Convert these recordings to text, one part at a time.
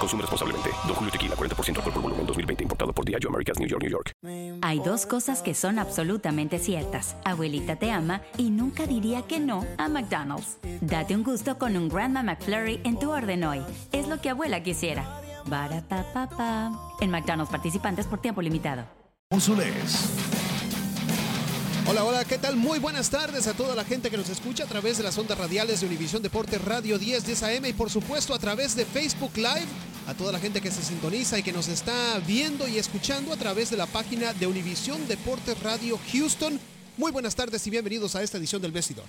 Consume responsablemente. Don Julio Tequila, 40% alcohol por volumen, 2020. Importado por Diageo Americas, New York, New York. Hay dos cosas que son absolutamente ciertas. Abuelita te ama y nunca diría que no a McDonald's. Date un gusto con un Grandma McFlurry en tu orden hoy. Es lo que abuela quisiera. Barapapapa. En McDonald's participantes por tiempo limitado. Hola, hola, ¿qué tal? Muy buenas tardes a toda la gente que nos escucha a través de las ondas radiales de Univisión Deportes Radio 10 10 AM y por supuesto a través de Facebook Live, a toda la gente que se sintoniza y que nos está viendo y escuchando a través de la página de Univisión Deportes Radio Houston. Muy buenas tardes y bienvenidos a esta edición del Vestidor.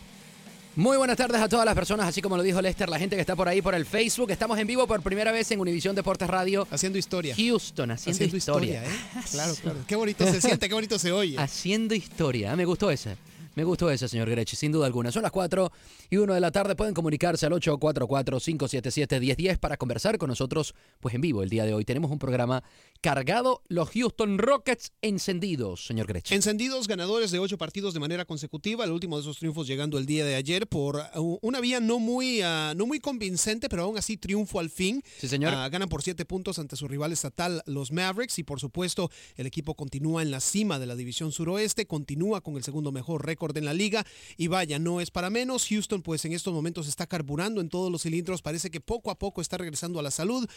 Muy buenas tardes a todas las personas, así como lo dijo Lester, la gente que está por ahí por el Facebook. Estamos en vivo por primera vez en Univisión Deportes Radio. Haciendo historia. Houston, haciendo, Haciendo historia. historia, ¿eh? Claro, claro. Qué bonito se siente, qué bonito se oye. Haciendo historia. Ah, Me gustó ese. Me gustó ese, señor Grechi, sin duda alguna. Son las 4 y 1 de la tarde. Pueden comunicarse al 844-577-1010 para conversar con nosotros, pues en vivo el día de hoy. Tenemos un programa cargado, los Houston Rockets encendidos, señor Grechi. Encendidos ganadores de ocho partidos de manera consecutiva, el último de esos triunfos llegando el día de ayer por uh, una vía no muy, ah, no muy convincente, pero aún así triunfo al fin. Sí, señor. Ah, ganan por siete puntos ante su rival estatal, los Mavericks, y por supuesto el equipo continúa en la cima de la división suroeste, continúa con el segundo mejor récord en la liga, y vaya, no es para menos. Houston pues en estos momentos está carburando en todos los cilindros, parece que poco a poco está regresando a la salud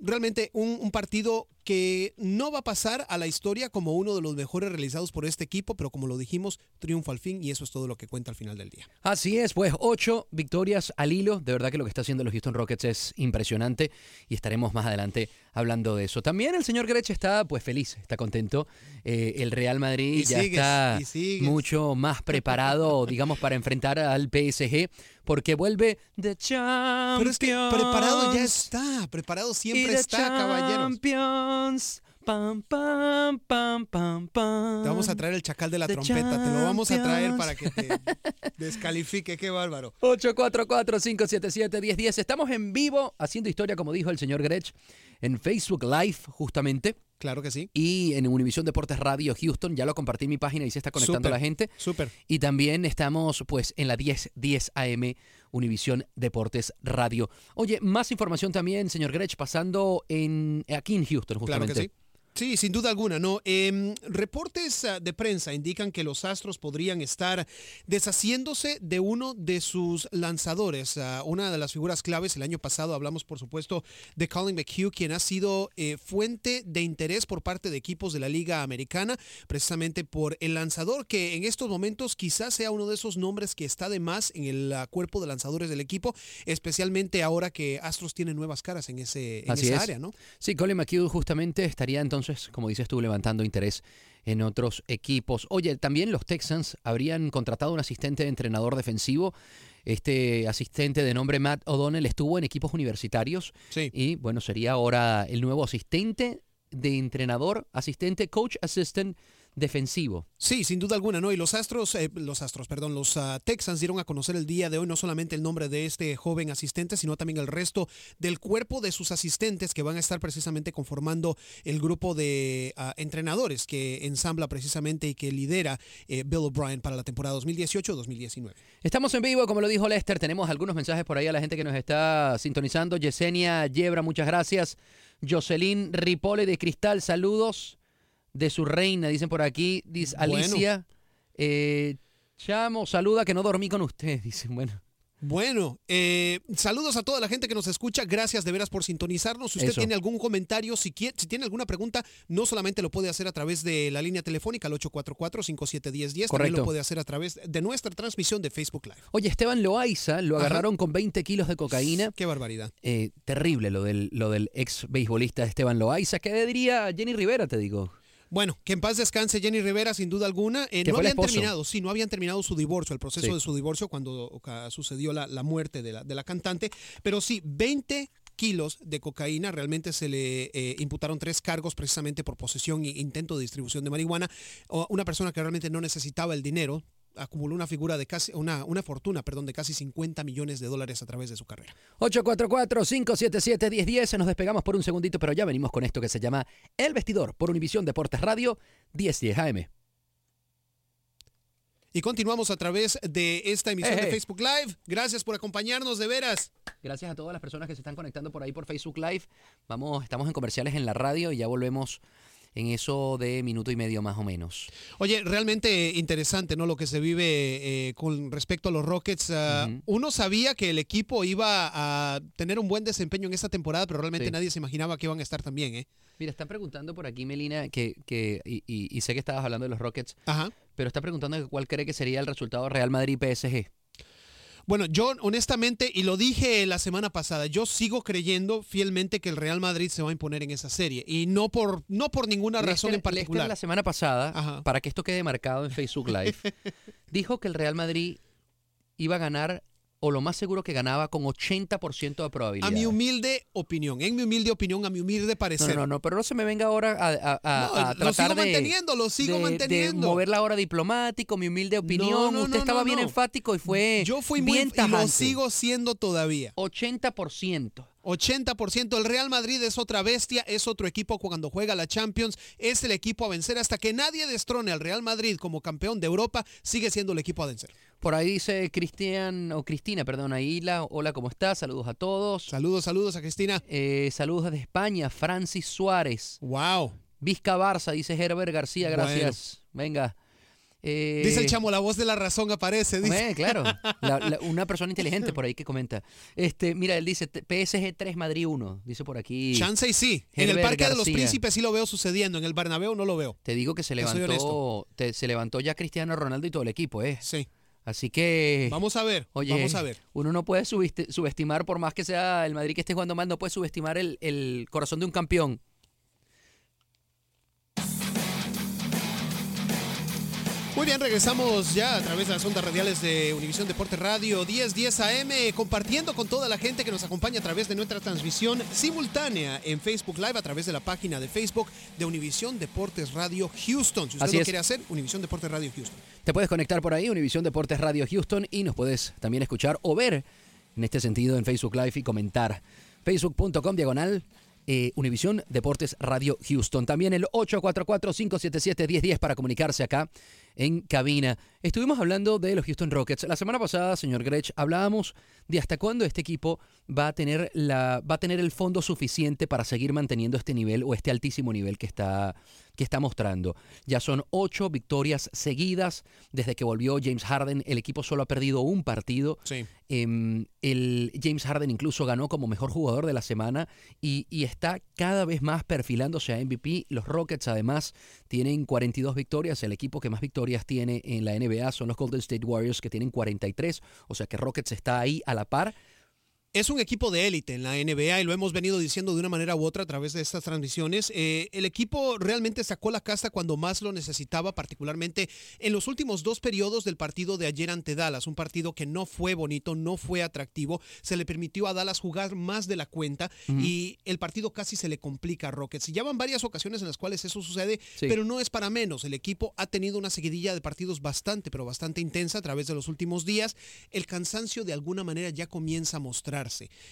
realmente un, un, partido que no va a pasar a la historia como uno de los mejores realizados por este equipo, pero como lo dijimos, triunfo al fin y eso es todo lo que cuenta al final del día. Así es, pues ocho victorias al hilo. De verdad que lo que está haciendo los Houston Rockets es impresionante y estaremos más adelante hablando de eso. También el señor Grech está pues feliz, está contento. Eh, el Real Madrid Y ya sigues, está mucho más preparado, digamos, para enfrentar al PSG porque vuelve de Champions. Pero es que preparado ya está, preparado siempre está, caballeros. Champions. Pam, pam, pam, pam, pam. Te vamos a traer el chacal de la The trompeta, te lo vamos a traer para que te descalifique, qué bárbaro. 844-577-1010. Estamos en vivo haciendo historia, como dijo el señor Grech, en Facebook Live, justamente. Claro que sí. Y en Univisión Deportes Radio Houston, ya lo compartí en mi página y se está conectando la gente. Súper. Y también estamos pues en la 10, 10 AM Univisión Deportes Radio. Oye, más información también, señor Grech, pasando en aquí en Houston, Claro justamente. que sí. Sí, sin duda alguna, ¿no? Em, reportes ah, de prensa indican que los Astros podrían estar deshaciéndose de uno de sus lanzadores. Ah, una de las figuras claves, el año pasado hablamos, por supuesto, de Colin McHugh, quien ha sido eh, fuente de interés por parte de equipos de la Liga Americana, precisamente por el lanzador, que en estos momentos quizás sea uno de esos nombres que está de más en el ah, cuerpo de lanzadores del equipo, especialmente ahora que Astros tiene nuevas caras en, ese, en esa es. área, ¿no? Sí, Colin McHugh justamente estaría entonces, como dices tú, levantando interés en otros equipos. Oye, también los Texans habrían contratado un asistente de entrenador defensivo. Este asistente de nombre Matt O'Donnell estuvo en equipos universitarios Sí. y bueno, sería ahora el nuevo asistente de entrenador, asistente, coach assistant defensivo. Sí, sin duda alguna, ¿no? Y los Astros, eh, los Astros, perdón, los uh, Texans dieron a conocer el día de hoy no solamente el nombre de este joven asistente, sino también el resto del cuerpo de sus asistentes que van a estar precisamente conformando el grupo de uh, entrenadores que ensambla precisamente y que lidera eh, Bill O'Brien para la temporada 2018-2019. Estamos en vivo, como lo dijo Lester, tenemos algunos mensajes por ahí a la gente que nos está sintonizando. Yesenia Yebra, muchas gracias. Jocelyn Ripole de Cristal, saludos de su reina, dicen por aquí. Dice Alicia, eh, Chamo, saluda que no dormí con usted, dicen, bueno. Bueno, eh, saludos a toda la gente que nos escucha. Gracias de veras por sintonizarnos. Si usted Eso. tiene algún comentario, si, quiere, si tiene alguna pregunta, no solamente lo puede hacer a través de la línea telefónica al 844-571010, también lo puede hacer a través de nuestra transmisión de Facebook Live. Oye, Esteban Loaiza lo Ajá. agarraron con 20 kilos de cocaína. Qué barbaridad. Eh, terrible lo del, lo del ex beisbolista Esteban Loaiza. ¿Qué diría Jenny Rivera, te digo? Bueno, que en paz descanse Jenny Rivera, sin duda alguna. Eh, no habían terminado, sí, no habían terminado su divorcio, el proceso Sí. de su divorcio cuando sucedió la, la muerte de la, de la cantante. Pero sí, 20 kilos de cocaína, realmente se le eh, imputaron tres cargos precisamente por posesión e intento de distribución de marihuana. O una persona que realmente no necesitaba el dinero, acumuló una figura de casi, una, una fortuna, perdón, de casi 50 millones de dólares a través de su carrera. 844-577-1010. Nos despegamos por un segundito, pero ya venimos con esto que se llama El Vestidor por Univisión Deportes Radio 1010 AM. Y continuamos a través de esta emisión Eh, de eh. Facebook Live. Gracias por acompañarnos de veras. Gracias a todas las personas que se están conectando por ahí por Facebook Live. Vamos, estamos en comerciales en la radio y ya volvemos en eso de minuto y medio más o menos. Oye, realmente interesante, ¿no? Lo que se vive eh, con respecto a los Rockets. Ujú. Uno sabía que el equipo iba a tener un buen desempeño en esta temporada, pero realmente Sí. nadie se imaginaba que iban a estar tan bien, ¿eh? Mira, están preguntando por aquí, Melina, que, que y, y- y sé que estabas hablando de los Rockets, Ajá. pero está preguntando cuál cree que sería el resultado Real Madrid-PSG. Bueno, yo honestamente, y lo dije la semana pasada, yo sigo creyendo fielmente que el Real Madrid se va a imponer en esa serie. Y no por, no por ninguna razón en Lester particular. la semana pasada, Ajá. para que esto quede marcado en Facebook Live, dijo que el Real Madrid iba a ganar, o lo más seguro que ganaba, con 80% de probabilidad. A mi humilde opinión, en mi humilde opinión, a mi humilde no, parecer. no, no, pero no se me venga ahora a, a- a- No, a lo tratar sigo de, manteniendo, lo sigo de- de manteniendo. mover la hora diplomático, mi humilde opinión. No, no, Usted no, estaba no, bien no. enfático y fue Yo fui muy bien y lo sigo siendo todavía. 80%. 80%. El Real Madrid es otra bestia, es otro equipo cuando juega la Champions, es el equipo a vencer hasta que nadie destrone al Real Madrid como campeón de Europa, sigue siendo el equipo a vencer. Por ahí dice Cristian, o Cristina, perdón, Aila. Hola, ¿cómo estás? Saludos a todos. Saludos, saludos a Cristina. Eh, saludos desde España, Francis Suárez. Wow. Vizca Barça, dice Herbert García, Bueno. gracias. Venga. Eh, Dice el chamo, la voz de la razón aparece. Dice. eh, claro, La- la- una persona inteligente por ahí que comenta. Este, mira, él dice PSG 3 Madrid 1, dice por aquí. Chance y sí. En el Parque de los. Príncipes sí lo veo sucediendo, en el Bernabéu no lo veo. Te digo que se levantó, te- se levantó ya Cristiano Ronaldo y todo el equipo, ¿eh? Sí. Así que Vamos a ver. Oye, vamos a ver. uno no puede subesti- subestimar, por más que sea el Madrid que esté jugando mal, no puede subestimar el, el corazón de un campeón. Muy bien, regresamos ya a través de las ondas radiales de Univisión Deporte Radio 1010 AM, compartiendo con toda la gente que nos acompaña a través de nuestra transmisión simultánea en Facebook Live, a través de la página de Facebook de Univisión Deportes Radio Houston. Si usted Así lo es. quiere hacer, Univisión Deportes Radio Houston. Te puedes conectar por ahí, Univisión Deportes Radio Houston, y nos puedes también escuchar o ver en este sentido en Facebook Live y comentar. Facebook.com diagonal. Eh, Univisión Deportes Radio Houston. También el 844-577-1010 para comunicarse acá en cabina. Estuvimos hablando de los Houston Rockets. La semana pasada, señor Grech, hablábamos de hasta cuándo este equipo va a tener la va a tener el fondo suficiente para seguir manteniendo este nivel o este altísimo nivel que está que está mostrando. Ya son ocho victorias seguidas desde que volvió James Harden. El equipo solo ha perdido un partido. Sí. Em, el James Harden incluso ganó como mejor jugador de la semana y, y está cada vez más perfilándose a MVP. Los Rockets además tienen 42 victorias. El equipo que más victorias tiene en la NBA son los Golden State Warriors que tienen 43. O sea que Rockets está ahí a la par. Es un equipo de élite en la NBA y lo hemos venido diciendo de una manera u otra a través de estas transmisiones. Eh, el equipo realmente sacó la casta cuando más lo necesitaba, particularmente en los últimos dos periodos del partido de ayer ante Dallas. Un partido que no fue bonito, no fue atractivo. Se le permitió a Dallas jugar más de la cuenta y el partido casi se le complica a Rockets. Y ya van varias ocasiones en las cuales eso sucede, Sí. pero no es para menos. El equipo ha tenido una seguidilla de partidos bastante, pero bastante intensa a través de los últimos días. El cansancio de alguna manera ya comienza a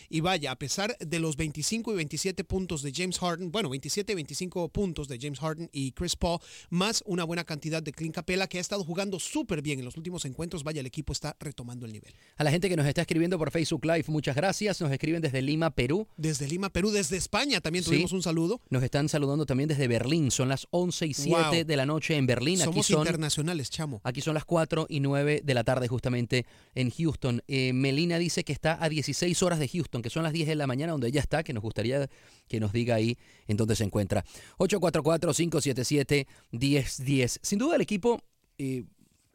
Y vaya, a pesar de los 25 y 27 puntos de James Harden, bueno, 27 y 25 puntos de James Harden y Chris Paul, más una buena cantidad de Clint Capella, que ha estado jugando súper bien en los últimos encuentros, vaya, el equipo está retomando el nivel. A la gente que nos está escribiendo por Facebook Live, muchas gracias. Nos escriben desde Lima, Perú. Desde Lima, Perú, desde España también Sí. tuvimos un saludo. Nos están saludando también desde Berlín. Son las 11 y 7 Wow. de la noche en Berlín. Aquí Somos son, internacionales, chamo. aquí son las 4 y 9 de la tarde justamente en Houston. Eh, Melina dice que está a 16 horas de Houston, que son las 10 de la mañana donde ella está, que nos gustaría que nos diga ahí en dónde se encuentra. 844-577-1010. Sin duda el equipo eh,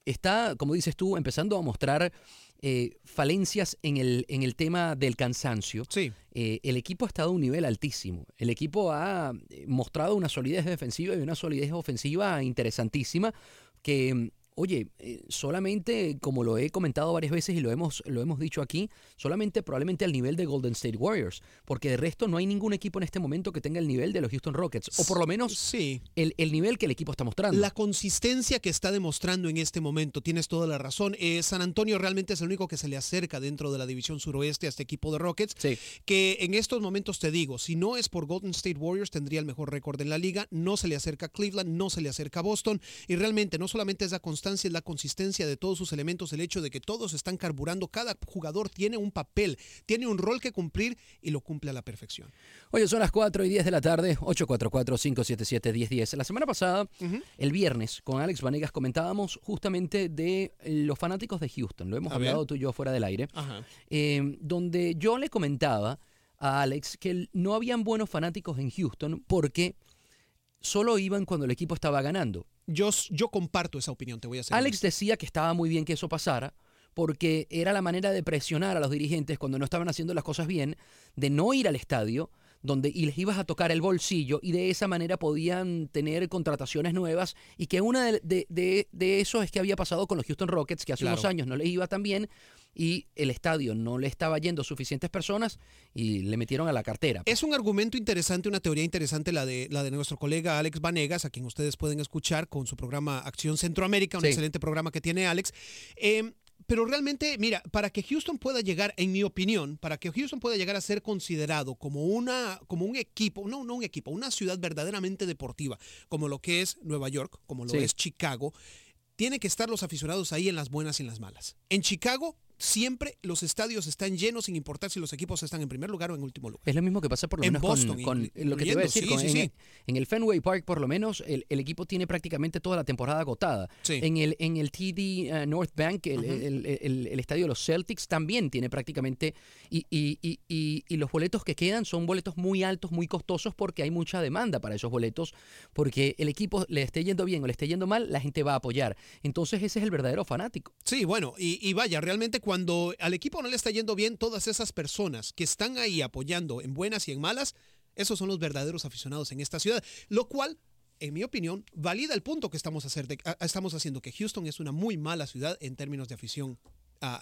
está, como dices tú, empezando a mostrar eh, falencias en el, en el tema del cansancio. Sí. Eh, el equipo ha estado a un nivel altísimo. El equipo ha mostrado una solidez defensiva y una solidez ofensiva interesantísima que, mm, oye, eh, solamente, como lo he comentado varias veces y lo hemos, lo hemos dicho aquí, solamente probablemente al nivel de Golden State Warriors, porque de resto no hay ningún equipo en este momento que tenga el nivel de los Houston Rockets, o por lo menos Sí. el, el nivel que el equipo está mostrando. La consistencia que está demostrando en este momento, tienes toda la razón. Eh, San Antonio realmente es el único que se le acerca dentro de la división suroeste a este equipo de Rockets. Sí. Que en estos momentos te digo, si no es por Golden State Warriors, tendría el mejor récord en la liga. No se le acerca a Cleveland, no se le acerca a Boston. Y realmente no solamente es la constancia, es la consistencia de todos sus elementos, el hecho de que todos están carburando. Cada jugador tiene un papel, tiene un rol que cumplir y lo cumple a la perfección. Oye, son las 4 y 10 de la tarde, 844-577-1010. La semana pasada, el viernes, con Alex Vanegas comentábamos justamente de los fanáticos de Houston. Lo hemos A hablado ver. tú y yo fuera del aire. Ajá. eh, donde yo le comentaba a Alex que no habían buenos fanáticos en Houston porque solo iban cuando el equipo estaba ganando. Yo, yo comparto esa opinión, te voy a hacer. Alex decía que estaba muy bien que eso pasara porque era la manera de presionar a los dirigentes cuando no estaban haciendo las cosas bien, de no ir al estadio donde y les ibas a tocar el bolsillo y de esa manera podían tener contrataciones nuevas y que una de, de- de- de eso es que había pasado con los Houston Rockets, que hace Claro. unos años no les iba tan bien y el estadio no le estaba yendo suficientes personas y le metieron a la cartera. Es un argumento interesante, una teoría interesante la de, la de nuestro colega Alex Vanegas, a quien ustedes pueden escuchar con su programa Acción Centroamérica, un Sí. excelente programa que tiene Alex. Eh, pero realmente, mira, para que Houston pueda llegar, en mi opinión, para que Houston pueda llegar a ser considerado como, una, como un equipo, no, no un equipo, una ciudad verdaderamente deportiva, como lo que es Nueva York, como lo Sí. es Chicago, tiene que estar los aficionados ahí en las buenas y en las malas. En Chicago, siempre los estadios están llenos sin importar si los equipos están en primer lugar o en último lugar. Es lo mismo que pasa por lo En menos con- Boston, con, lo que te iba a decir. sí, con- sí, en, sí. en el Fenway Park, por lo menos, el, el equipo tiene prácticamente toda la temporada agotada. En el, en el TD uh, North Bank, el, el- el- el estadio de los Celtics, también tiene prácticamente. Y, y- y- y- y los boletos que quedan son boletos muy altos, muy costosos, porque hay mucha demanda para esos boletos. Porque el equipo le esté yendo bien o le esté yendo mal, la gente va a apoyar. Entonces, ese es el verdadero fanático. Sí, bueno, y, y vaya, realmente cuando al equipo no le está yendo bien, todas esas personas que están ahí apoyando en buenas y en malas, esos son los verdaderos aficionados en esta ciudad, lo cual, en mi opinión, valida el punto que estamos, haciendo, que Houston es una muy mala ciudad en términos de afición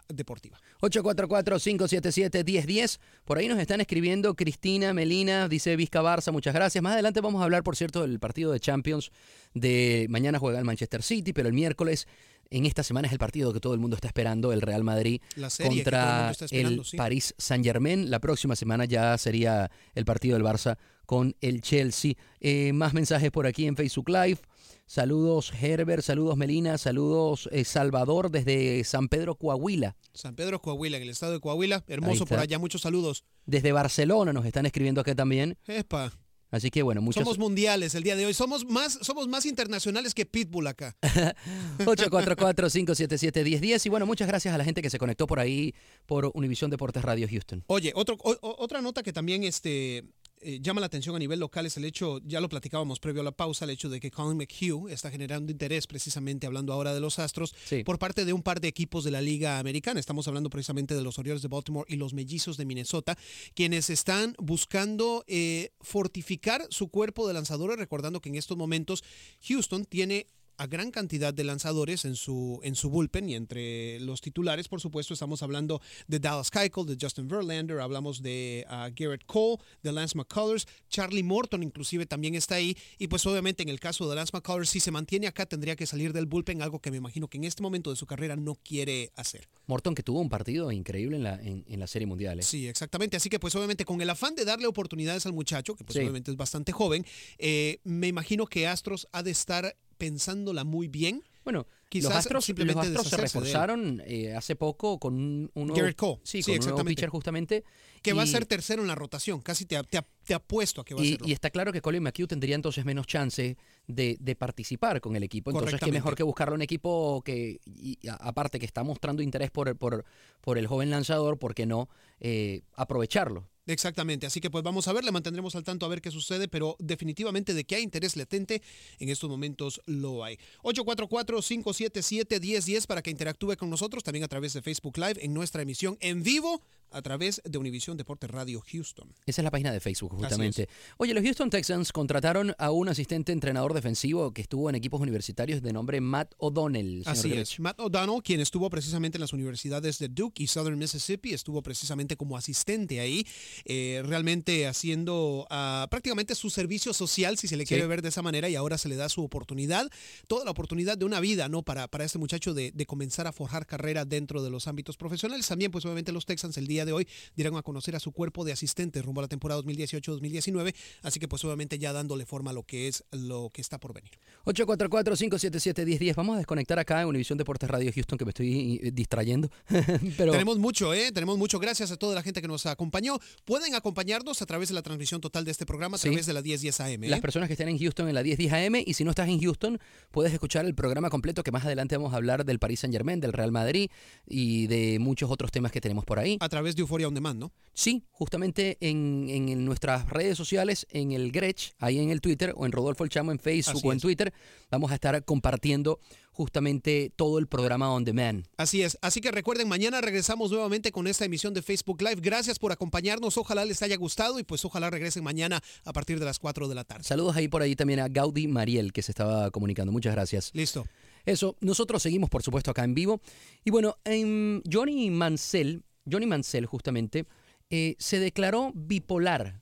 deportiva. 844-577-1010. Por ahí nos están escribiendo Cristina, Melina, dice Vizca Barça, muchas gracias. Más adelante vamos a hablar, por cierto, del partido de Champions de mañana juega el Manchester City, pero el miércoles, en esta semana es el partido que todo el mundo está esperando, el Real Madrid el contra el sí. París Saint Germain. La próxima semana ya sería el partido del Barça con el Chelsea. Eh, más mensajes por aquí en Facebook Live. Saludos Herbert, saludos Melina, saludos eh, Salvador desde San Pedro Coahuila. San Pedro Coahuila, en el estado de Coahuila, hermoso por allá, muchos saludos. Desde Barcelona nos están escribiendo acá también. Epa, Así que bueno, muchas somos mundiales el día de hoy, somos más, somos más internacionales que Pitbull acá. 844-577-1010. Y bueno, muchas gracias a la gente que se conectó por ahí por Univisión Deportes Radio Houston. Oye, otro, o- otra nota que también este, eh, llama la atención a nivel local es el hecho, ya lo platicábamos previo a la pausa, el hecho de que Colin McHugh está generando interés, precisamente hablando ahora de los Astros, Sí. por parte de un par de equipos de la Liga Americana. Estamos hablando precisamente de los Orioles de Baltimore y los Mellizos de Minnesota, quienes están buscando eh, fortificar su cuerpo de lanzadores, recordando que en estos momentos Houston tiene a gran cantidad de lanzadores en su, en su bullpen y entre los titulares, por supuesto, estamos hablando de Dallas Keuchel, de Justin Verlander, hablamos de ah, Garrett Cole, de Lance McCullers, Charlie Morton inclusive también está ahí y pues obviamente en el caso de Lance McCullers, si se mantiene acá tendría que salir del bullpen, algo que me imagino que en este momento de su carrera no quiere hacer. Morton que tuvo un partido increíble en la, en, en la Serie Mundial. ¿eh? Sí, exactamente. Así que pues obviamente con el afán de darle oportunidades al muchacho, que pues Sí. obviamente es bastante joven, eh, me imagino que Astros ha de estar pensándola muy bien. Bueno, Quizás los Astros, los simplemente Astros se reforzaron eh, hace poco con un, un nuevo, Cole. Sí, Sí, con un nuevo exactamente. pitcher justamente. Que va a ser tercero en la rotación, casi te, te, te apuesto a que va a Y, ser. y está claro que Colin McHugh tendría entonces menos chance de, de participar con el equipo. Entonces, qué mejor que buscarle un equipo que, y a- aparte que está mostrando interés por, por, por el joven lanzador, ¿por qué no eh, aprovecharlo? Exactamente, así que pues vamos a ver, le mantendremos al tanto a ver qué sucede, pero definitivamente de que hay interés latente, en estos momentos lo hay. 844-577-1010 para que interactúe con nosotros, también a través de Facebook Live, en nuestra emisión en vivo, a través de Univisión Deportes Radio Houston. Esa es la página de Facebook, justamente. Oye, los Houston Texans contrataron a un asistente entrenador defensivo que estuvo en equipos universitarios de nombre Matt O'Donnell. Así es. Matt O'Donnell, quien estuvo precisamente en las universidades de Duke y Southern Mississippi, estuvo precisamente como asistente ahí, eh, realmente haciendo ah, prácticamente su servicio social, si se le Sí. quiere ver de esa manera, y ahora se le da su oportunidad, toda la oportunidad de una vida, ¿no? Para, para este muchacho de, de comenzar a forjar carrera dentro de los ámbitos profesionales. También, pues obviamente los Texans el día de hoy dieron a conocer a su cuerpo de asistentes rumbo a la temporada 2018-2019, así que pues obviamente ya dándole forma a lo que es lo que está por venir. 844-577-1010. Vamos a desconectar acá en Univisión Deportes Radio Houston, que me estoy eh, distrayendo. Pero Tenemos mucho, ¿eh? Tenemos mucho. Gracias a toda la gente que nos acompañó. Pueden acompañarnos a través de la transmisión total de este programa, a Sí. través de la 1010 AM. ¿eh? las personas que estén en Houston en la 1010 AM, y si no estás en Houston, puedes escuchar el programa completo, que más adelante vamos a hablar del Paris Saint Germain, del Real Madrid y de muchos otros temas que tenemos por ahí. A través de Euphoria On Demand, ¿no? Sí, justamente en, en- en nuestras redes sociales, en el Gretsch, ahí en el Twitter, o en Rodolfo El Chamo en Facebook Así o en es. Twitter, vamos a estar compartiendo justamente todo el programa On Demand. Así es. Así que recuerden, mañana regresamos nuevamente con esta emisión de Facebook Live. Gracias por acompañarnos. Ojalá les haya gustado y pues ojalá regresen mañana a partir de las 4 de la tarde. Saludos ahí por ahí también a Gaudi Mariel, que se estaba comunicando. Muchas gracias. Listo. Eso, nosotros seguimos, por supuesto, acá en vivo. Y bueno, en Johnny Mansell, Johnny Mansell justamente, eh, se declaró bipolar.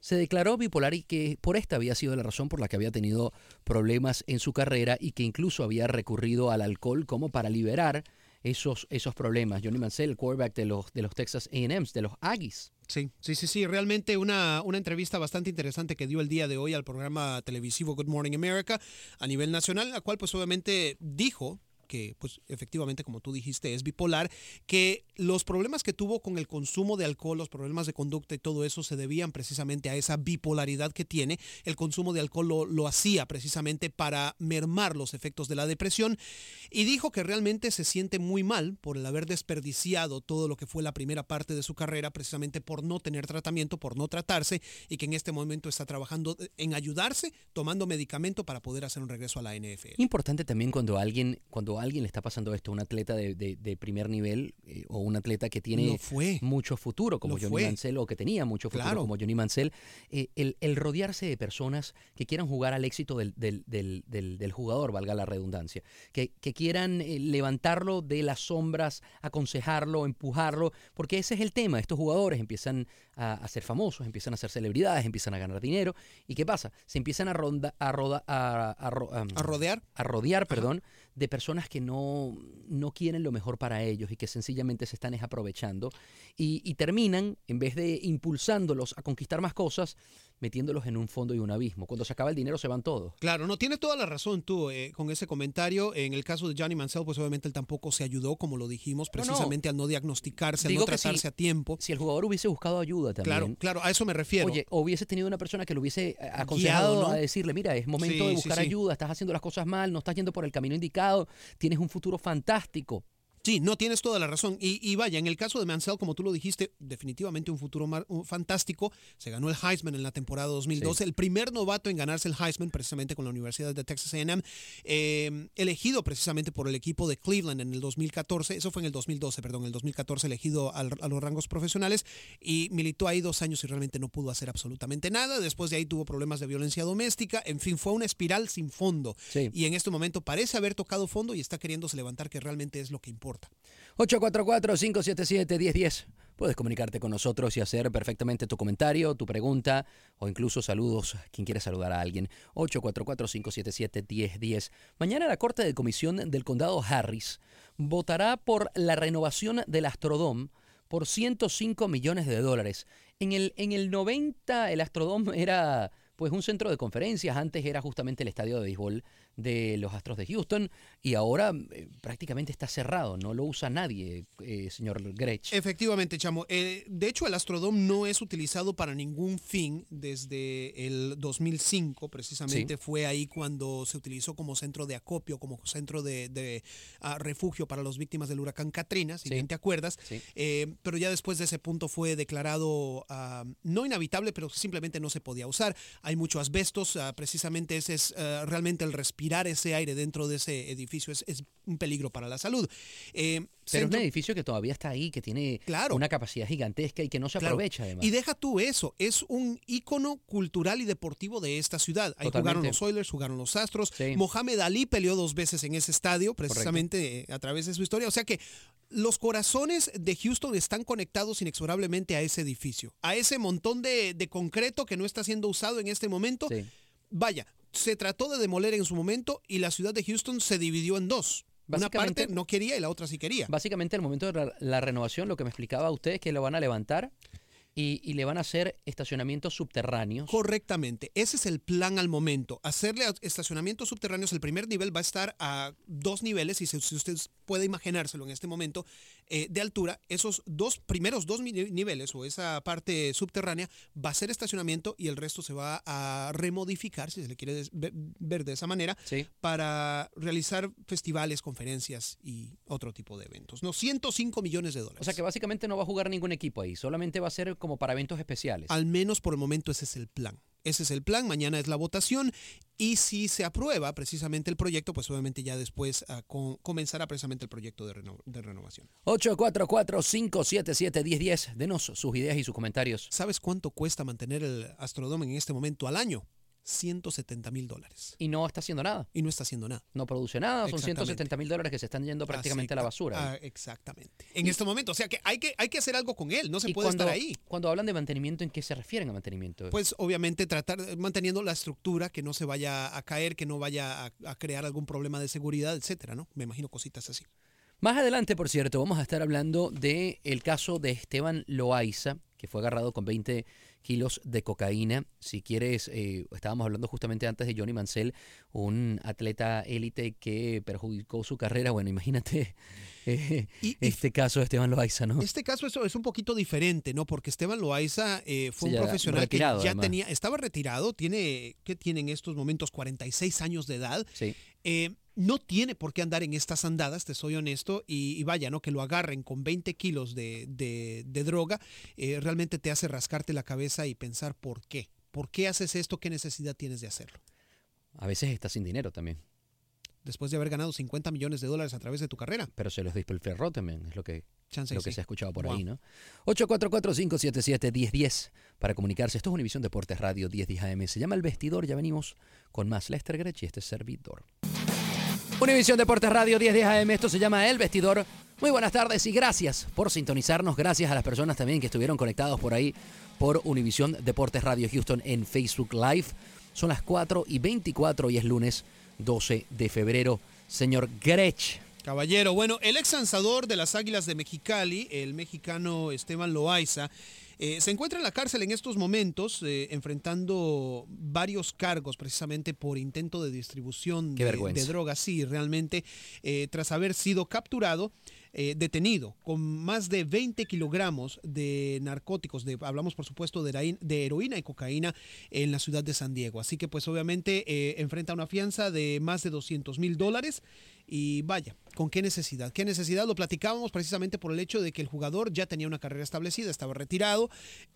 Se declaró bipolar y que por esta había sido la razón por la que había tenido problemas en su carrera y que incluso había recurrido al alcohol como para liberar esos, esos problemas. Johnny Mansell, el quarterback de los, de los Texas A&M's, de los Aggies. Sí, sí, sí, sí. Realmente una, una entrevista bastante interesante que dio el día de hoy al programa televisivo Good Morning America a nivel nacional, la cual pues obviamente dijo que pues efectivamente como tú dijiste es bipolar, que los problemas que tuvo con el consumo de alcohol, los problemas de conducta y todo eso se debían precisamente a esa bipolaridad que tiene. El consumo de alcohol lo, lo hacía precisamente para mermar los efectos de la depresión y dijo que realmente se siente muy mal por el haber desperdiciado todo lo que fue la primera parte de su carrera precisamente por no tener tratamiento, por no tratarse y que en este momento está trabajando en ayudarse, tomando medicamento para poder hacer un regreso a la NFL. Importante también cuando alguien, cuando a alguien le está pasando esto, un atleta de, de- de primer nivel eh, o un atleta que tiene fue. mucho futuro, como Johnny fue. Mansell, o que tenía mucho futuro, Claro. como Johnny Mansell, eh, el, el rodearse de personas que quieran jugar al éxito del, del- del- del- del jugador, valga la redundancia, que, que quieran eh, levantarlo de las sombras, aconsejarlo, empujarlo, porque ese es el tema. Estos jugadores empiezan a, a ser famosos, empiezan a ser celebridades, empiezan a ganar dinero. ¿Y qué pasa? Se empiezan a, ronda, a, roda- a, ro- rodear. a rodear, perdón, de personas que no, no quieren lo mejor para ellos y que sencillamente se están es aprovechando y, y terminan, en vez de impulsándolos a conquistar más cosas, metiéndolos en un fondo y un abismo. Cuando se acaba el dinero se van todos. Claro, no tienes toda la razón tú eh, con ese comentario. En el caso de Johnny Mansell, pues obviamente él tampoco se ayudó, como lo dijimos, No, no. precisamente al no diagnosticarse, al no tratarse a tiempo. Si el jugador hubiese buscado ayuda también. Claro, claro, a eso me refiero. Oye, o hubiese tenido una persona que lo hubiese eh, aconsejado ¿no? a decirle, mira, es momento Sí, de sí, buscar sí. ayuda, estás haciendo las cosas mal, no estás yendo por el camino indicado, tienes un futuro fantástico. Sí, no tienes toda la razón. Y, y, vaya, en el caso de Mansell, como tú lo dijiste, definitivamente un futuro fantástico. Se ganó el Heisman en la temporada 2012, el primer novato en ganarse el Heisman precisamente con la Universidad de Texas AM, eh, elegido precisamente por el equipo de Cleveland en el 2014, eso fue en el 2012, perdón, en el 2014 elegido a los rangos profesionales y militó ahí dos años y realmente no pudo hacer absolutamente nada. Después de ahí tuvo problemas de violencia doméstica, en fin, fue una espiral sin fondo. Y en este momento parece haber tocado fondo y está queriéndose levantar, que realmente es lo que importa. 844-577-1010. Puedes comunicarte con nosotros y hacer perfectamente tu comentario, tu pregunta o incluso saludos, quien quiera saludar a alguien. 844-577-1010. Mañana la Corte de Comisión del Condado Harris votará por la renovación del Astrodome por 105 millones de dólares. En el, en el 90 el Astrodome era pues un centro de conferencias, antes era justamente el estadio de béisbol de los Astros de Houston y ahora eh, prácticamente está cerrado, no lo usa nadie, eh, señor Grech. Efectivamente, Chamo. Eh, de hecho, el Astrodome no es utilizado para ningún fin desde el 2005, precisamente fue ahí cuando se utilizó como centro de acopio, como centro de, ah, refugio para las víctimas del huracán Katrina, si bien te acuerdas. pero ya después de ese punto fue declarado ah, no inhabitable, pero simplemente no se podía usar. Hay muchos asbestos, ah, precisamente ese es realmente el respiro ese aire dentro de ese edificio es, un peligro para la salud. Eh, Pero es un edificio que todavía está ahí, que tiene una capacidad gigantesca y que no se aprovecha además. Y deja tú eso, es un ícono cultural y deportivo de esta ciudad. Ahí jugaron los Oilers, jugaron los Astros. Mohamed Ali peleó dos veces en ese estadio, precisamente eh, a través de su historia. O sea que los corazones de Houston están conectados inexorablemente a ese edificio, a ese montón de, de concreto que no está siendo usado en este momento. Vaya, se trató de demoler en su momento y la ciudad de Houston se dividió en dos. Una parte no quería y la otra sí quería. Básicamente, en el momento de la renovación, lo que me explicaba a usted es que lo van a levantar y, le van a hacer estacionamientos subterráneos. Correctamente, ese es el plan al momento. Hacerle estacionamientos subterráneos, el primer nivel va a estar a dos niveles, y si, usted puede imaginárselo en este momento, eh, de altura, esos dos primeros dos niveles o esa parte subterránea va a ser estacionamiento y el resto se va a remodificar, si se le quiere ver de esa manera, para realizar festivales, conferencias y otro tipo de eventos. No, 105 millones de dólares. O sea que básicamente no va a jugar ningún equipo ahí, solamente va a ser como para eventos especiales. Al menos por el momento ese es el plan. Ese es el plan, mañana es la votación y si se aprueba precisamente el proyecto, pues obviamente ya después ah, comenzará precisamente el proyecto de, de renovación. 844-577-1010, denos sus ideas y sus comentarios. ¿Sabes cuánto cuesta mantener el Astrodome en este momento al año? 170 mil dólares. Y no está haciendo nada. Y no está haciendo nada. No produce nada, son 170 mil dólares que se están yendo prácticamente a la basura. Ah, exactamente. En este momento, o sea que hay, que hay que hacer algo con él, no se puede estar ahí. Cuando hablan de mantenimiento, ¿en qué se refieren a mantenimiento? Pues obviamente tratar manteniendo la estructura, que no se vaya a caer, que no vaya a, crear algún problema de seguridad, etcétera, ¿no? Me imagino cositas así. Más adelante, por cierto, vamos a estar hablando del el caso de Esteban Loaiza, que fue agarrado con 20 kilos de cocaína. Si quieres, eh, estábamos hablando justamente antes de Johnny Mansell, un atleta élite que perjudicó su carrera. Bueno, imagínate eh, este caso de Esteban Loaiza, ¿no? Este caso es, es un poquito diferente, ¿no? Porque Esteban Loaiza eh, fue un profesional que ya tenía, estaba retirado, tiene, ¿qué tiene en estos momentos? 46 años de edad. Sí no tiene por qué andar en estas andadas, te soy honesto, y, vaya, ¿no? Que lo agarren con 20 kilos de, droga, eh, realmente te hace rascarte la cabeza y pensar por qué. ¿Por qué haces esto? ¿Qué necesidad tienes de hacerlo? A veces estás sin dinero también. Después de haber ganado 50 millones de dólares a través de tu carrera. Pero se los despilferró también, es lo que, lo que se ha escuchado por ahí, ¿no? 844-577-1010 para comunicarse. Esto es Univisión Deportes Radio 1010 AM. Se llama El Vestidor. Ya venimos con más Lester Grech y este servidor. Univisión Deportes Radio 10 días AM, esto se llama El Vestidor. Muy buenas tardes y gracias por sintonizarnos. Gracias a las personas también que estuvieron conectados por ahí por Univisión Deportes Radio Houston en Facebook Live. Son las 4 y 24 y es lunes 12 de febrero. Señor Grech. Caballero, bueno, el ex lanzador de las Águilas de Mexicali, el mexicano Esteban Loaiza, eh, se encuentra en la cárcel en estos momentos, eh, enfrentando varios cargos precisamente por intento de distribución de, drogas. Sí, realmente, eh, tras haber sido capturado. detenido con más de 20 kilogramos de narcóticos, de, hablamos por supuesto de, de, heroína y cocaína en la ciudad de San Diego. Así que pues obviamente enfrenta una fianza de más de 200 mil dólares Y vaya, ¿con qué necesidad? ¿Qué necesidad? Lo platicábamos precisamente por el hecho de que el jugador ya tenía una carrera establecida, estaba retirado.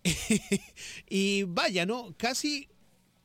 y vaya, ¿no? Casi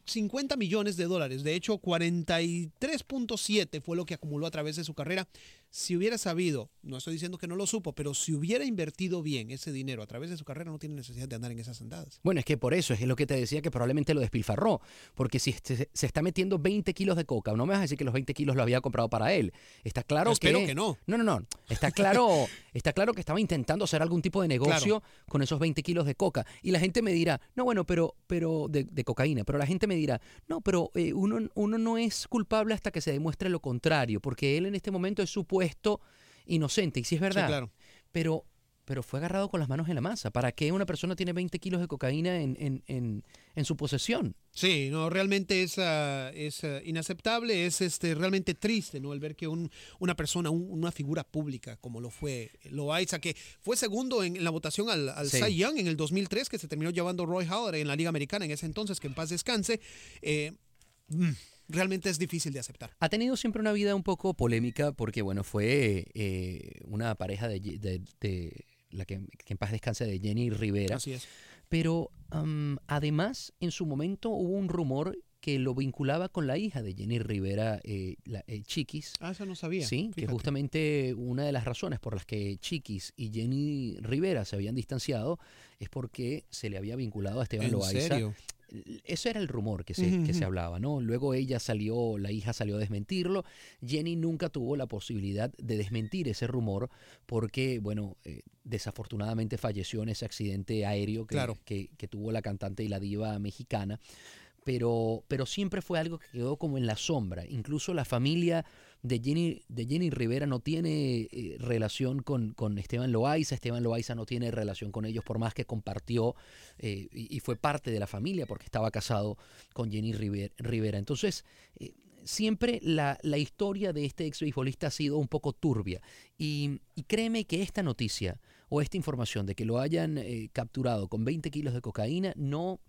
50 millones de dólares. De hecho, 43.7 fue lo que acumuló a través de su carrera. Si hubiera sabido, no estoy diciendo que no lo supo, pero si hubiera invertido bien ese dinero a través de su carrera, no tiene necesidad de andar en esas andadas. Bueno, es que por eso es lo que te decía que probablemente lo despilfarró. Porque si este- se está metiendo 20 kilos de coca, no me vas a decir que los 20 kilos lo había comprado para él. Está claro Espero que. que no. No, no, no. Está claro, está claro que estaba intentando hacer algún tipo de negocio con esos 20 kilos de coca. Y la gente me dirá, no, bueno, pero, pero de, de cocaína. Pero la gente me dirá, no, pero eh, uno, uno no es culpable hasta que se demuestre lo contrario. Porque él en este momento es supuesto inocente. Y sí es verdad. claro. Pero, pero fue agarrado con las manos en la masa. ¿Para qué una persona tiene 20 kilos de cocaína en, en, en, en su posesión? Sí, no, realmente es, es inaceptable, es este, realmente triste, ¿no? El ver que un- una persona, un- una figura pública como lo fue Loaiza, que fue segundo en, en la votación al, al Sí. Cy Young en el 2003, que se terminó llevando Roy Halladay en la Liga Americana en ese entonces, que en paz descanse, eh, mm, realmente es difícil de aceptar. Ha tenido siempre una vida un poco polémica porque, bueno, fue eh, una pareja de, de- de la que, que en paz descanse de Jenny Rivera. Así es. Pero am, además, en su momento hubo un rumor que lo vinculaba con la hija de Jenny Rivera, eh, la, eh, Chiquis. Ah, eso no sabía. Sí, que justamente una de las razones por las que Chiquis y Jenny Rivera se habían distanciado es porque se le había vinculado a Esteban ¿En Loaiza. serio? Eso era el rumor que se, que se hablaba, ¿no? Luego ella salió, la hija salió a desmentirlo. Jenny nunca tuvo la posibilidad de desmentir ese rumor porque, bueno, eh, desafortunadamente falleció en ese accidente aéreo que, Claro. que- que tuvo la cantante y la diva mexicana. Pero, pero siempre fue algo que quedó como en la sombra. Incluso la familia de Jenny, de Jenny Rivera no tiene eh, relación con, con Esteban Loaiza. Esteban Loaiza no tiene relación con ellos, por más que compartió eh, y, fue parte de la familia porque estaba casado con Jenny River- Rivera. Entonces, eh, siempre la, la historia de este ex beisbolista ha sido un poco turbia. Y, y créeme que esta noticia o esta información de que lo hayan eh, capturado con 20 kilos de cocaína no...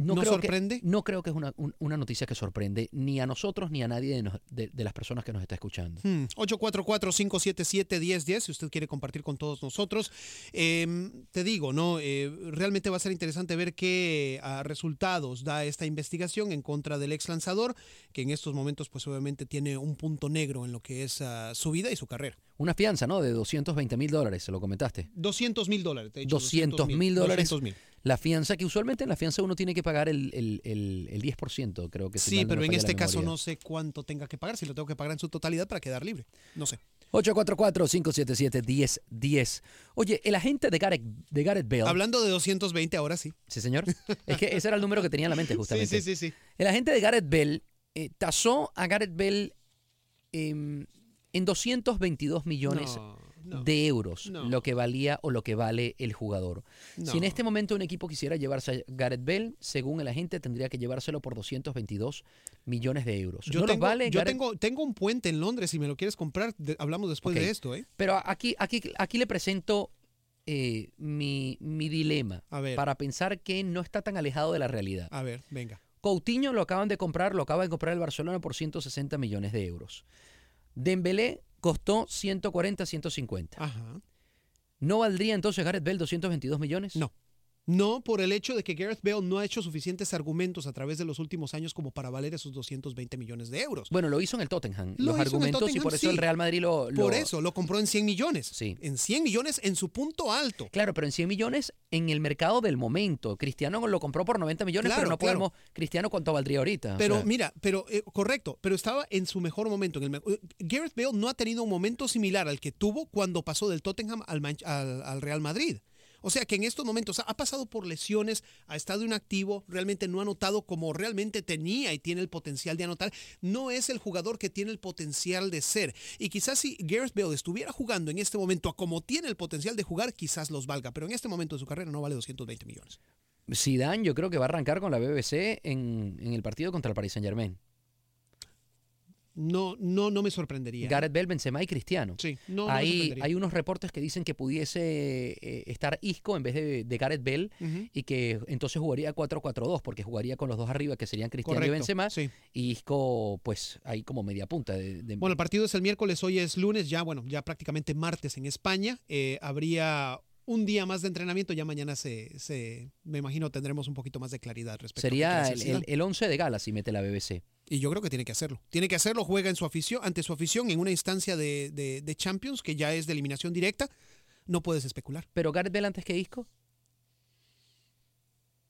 No, ¿No creo sorprende? Que, no creo que es una, un- una noticia que sorprende ni a nosotros ni a nadie de, nos- de- de las personas que nos está escuchando. Hmm, 844-577-1010, si usted quiere compartir con todos nosotros. Eh, te digo, ¿no? Eh, realmente va a ser interesante ver qué ah, resultados da esta investigación en contra del ex lanzador, que en estos momentos, pues obviamente tiene un punto negro en lo que es ah, su vida y su carrera. Una fianza, ¿no? De 220 mil dólares, se lo comentaste. 200 mil dólares. de hecho, 200 mil dólares. 200,000. La fianza, que usualmente en la fianza uno tiene que pagar el, el, el, el 10%, creo que si Sí, no pero en este caso no sé cuánto tenga que pagar, si lo tengo que pagar en su totalidad para quedar libre. No sé. 844-577-1010. Oye, el agente de Gareth, de Gareth Bale. Hablando de 220, ahora sí. Sí, señor. Es que ese era el número que tenía en la mente, Sí, justamente. sí, sí, sí. El agente de Gareth Bell eh, tasó a Gareth Bell em, en 222 millones No, no. de euros, No. lo que valía o lo que vale el jugador. Si en este momento un equipo quisiera llevarse a Gareth Bell, según el agente, tendría que llevárselo por 222 millones de euros. Yo, ¿No los tengo, vale, yo Gareth- tengo, tengo un puente en Londres, si me lo quieres comprar, de- hablamos después de esto, ¿eh? Pero aquí, aquí, aquí le presento eh, mi, mi dilema A ver. para pensar que no está tan alejado de la realidad. A ver, venga. Coutinho lo acaban de comprar, lo acaba de comprar el Barcelona por 160 millones de euros. Dembélé costó 140, 150. Ajá. ¿No valdría entonces Gareth Bell 222 millones? No. No por el hecho de que Gareth Bale no ha hecho suficientes argumentos a través de los últimos años como para valer esos 220 millones de euros. Bueno, lo hizo en el Tottenham. Lo los argumentos y por eso el. Real Madrid lo, lo- Por eso lo compró en 100 millones. Sí. En 100 millones en su punto alto. Claro, pero en 100 millones en el mercado del momento. Cristiano lo compró por 90 millones, Claro, pero no claro. podemos. Cristiano, ¿cuánto valdría ahorita? O Pero sea, mira, pero eh, correcto, pero estaba en su mejor momento. En el eh, Gareth Bale no ha tenido un momento similar al que tuvo cuando pasó del Tottenham al- al Real Madrid. O sea que en estos momentos ha pasado por lesiones, ha estado inactivo, realmente no ha anotado como realmente tenía y tiene el potencial de anotar. No es el jugador que tiene el potencial de ser. Y quizás si Gareth Bale estuviera jugando en este momento a como tiene el potencial de jugar, quizás los valga. Pero en este momento de su carrera no vale 220 millones. Zidane yo creo que va a arrancar con la BBC en, en el partido contra el Paris Saint Germain. No, no, no me sorprendería. Gareth Bell, Benzema y Cristiano. Sí, no, hay, sorprendería. hay unos reportes que dicen que pudiese eh, estar Isco en vez de, de Gareth Bell y que entonces jugaría 4-4-2 porque jugaría con los dos arriba que serían Cristiano y Benzema sí. y Isco pues ahí como media punta. De, de- Bueno, el partido es el miércoles, hoy es lunes, ya bueno, ya prácticamente martes en España. Eh, habría un día más de entrenamiento, ya mañana se, se, me imagino tendremos un poquito más de claridad respecto a sería hacer el, el, el 11 de gala si mete la BBC. Y yo creo que tiene que hacerlo. Tiene que hacerlo, juega en su afición, ante su afición en una instancia de, de- de Champions que ya es de eliminación directa. No puedes especular. Pero Gareth Bell antes que Isco.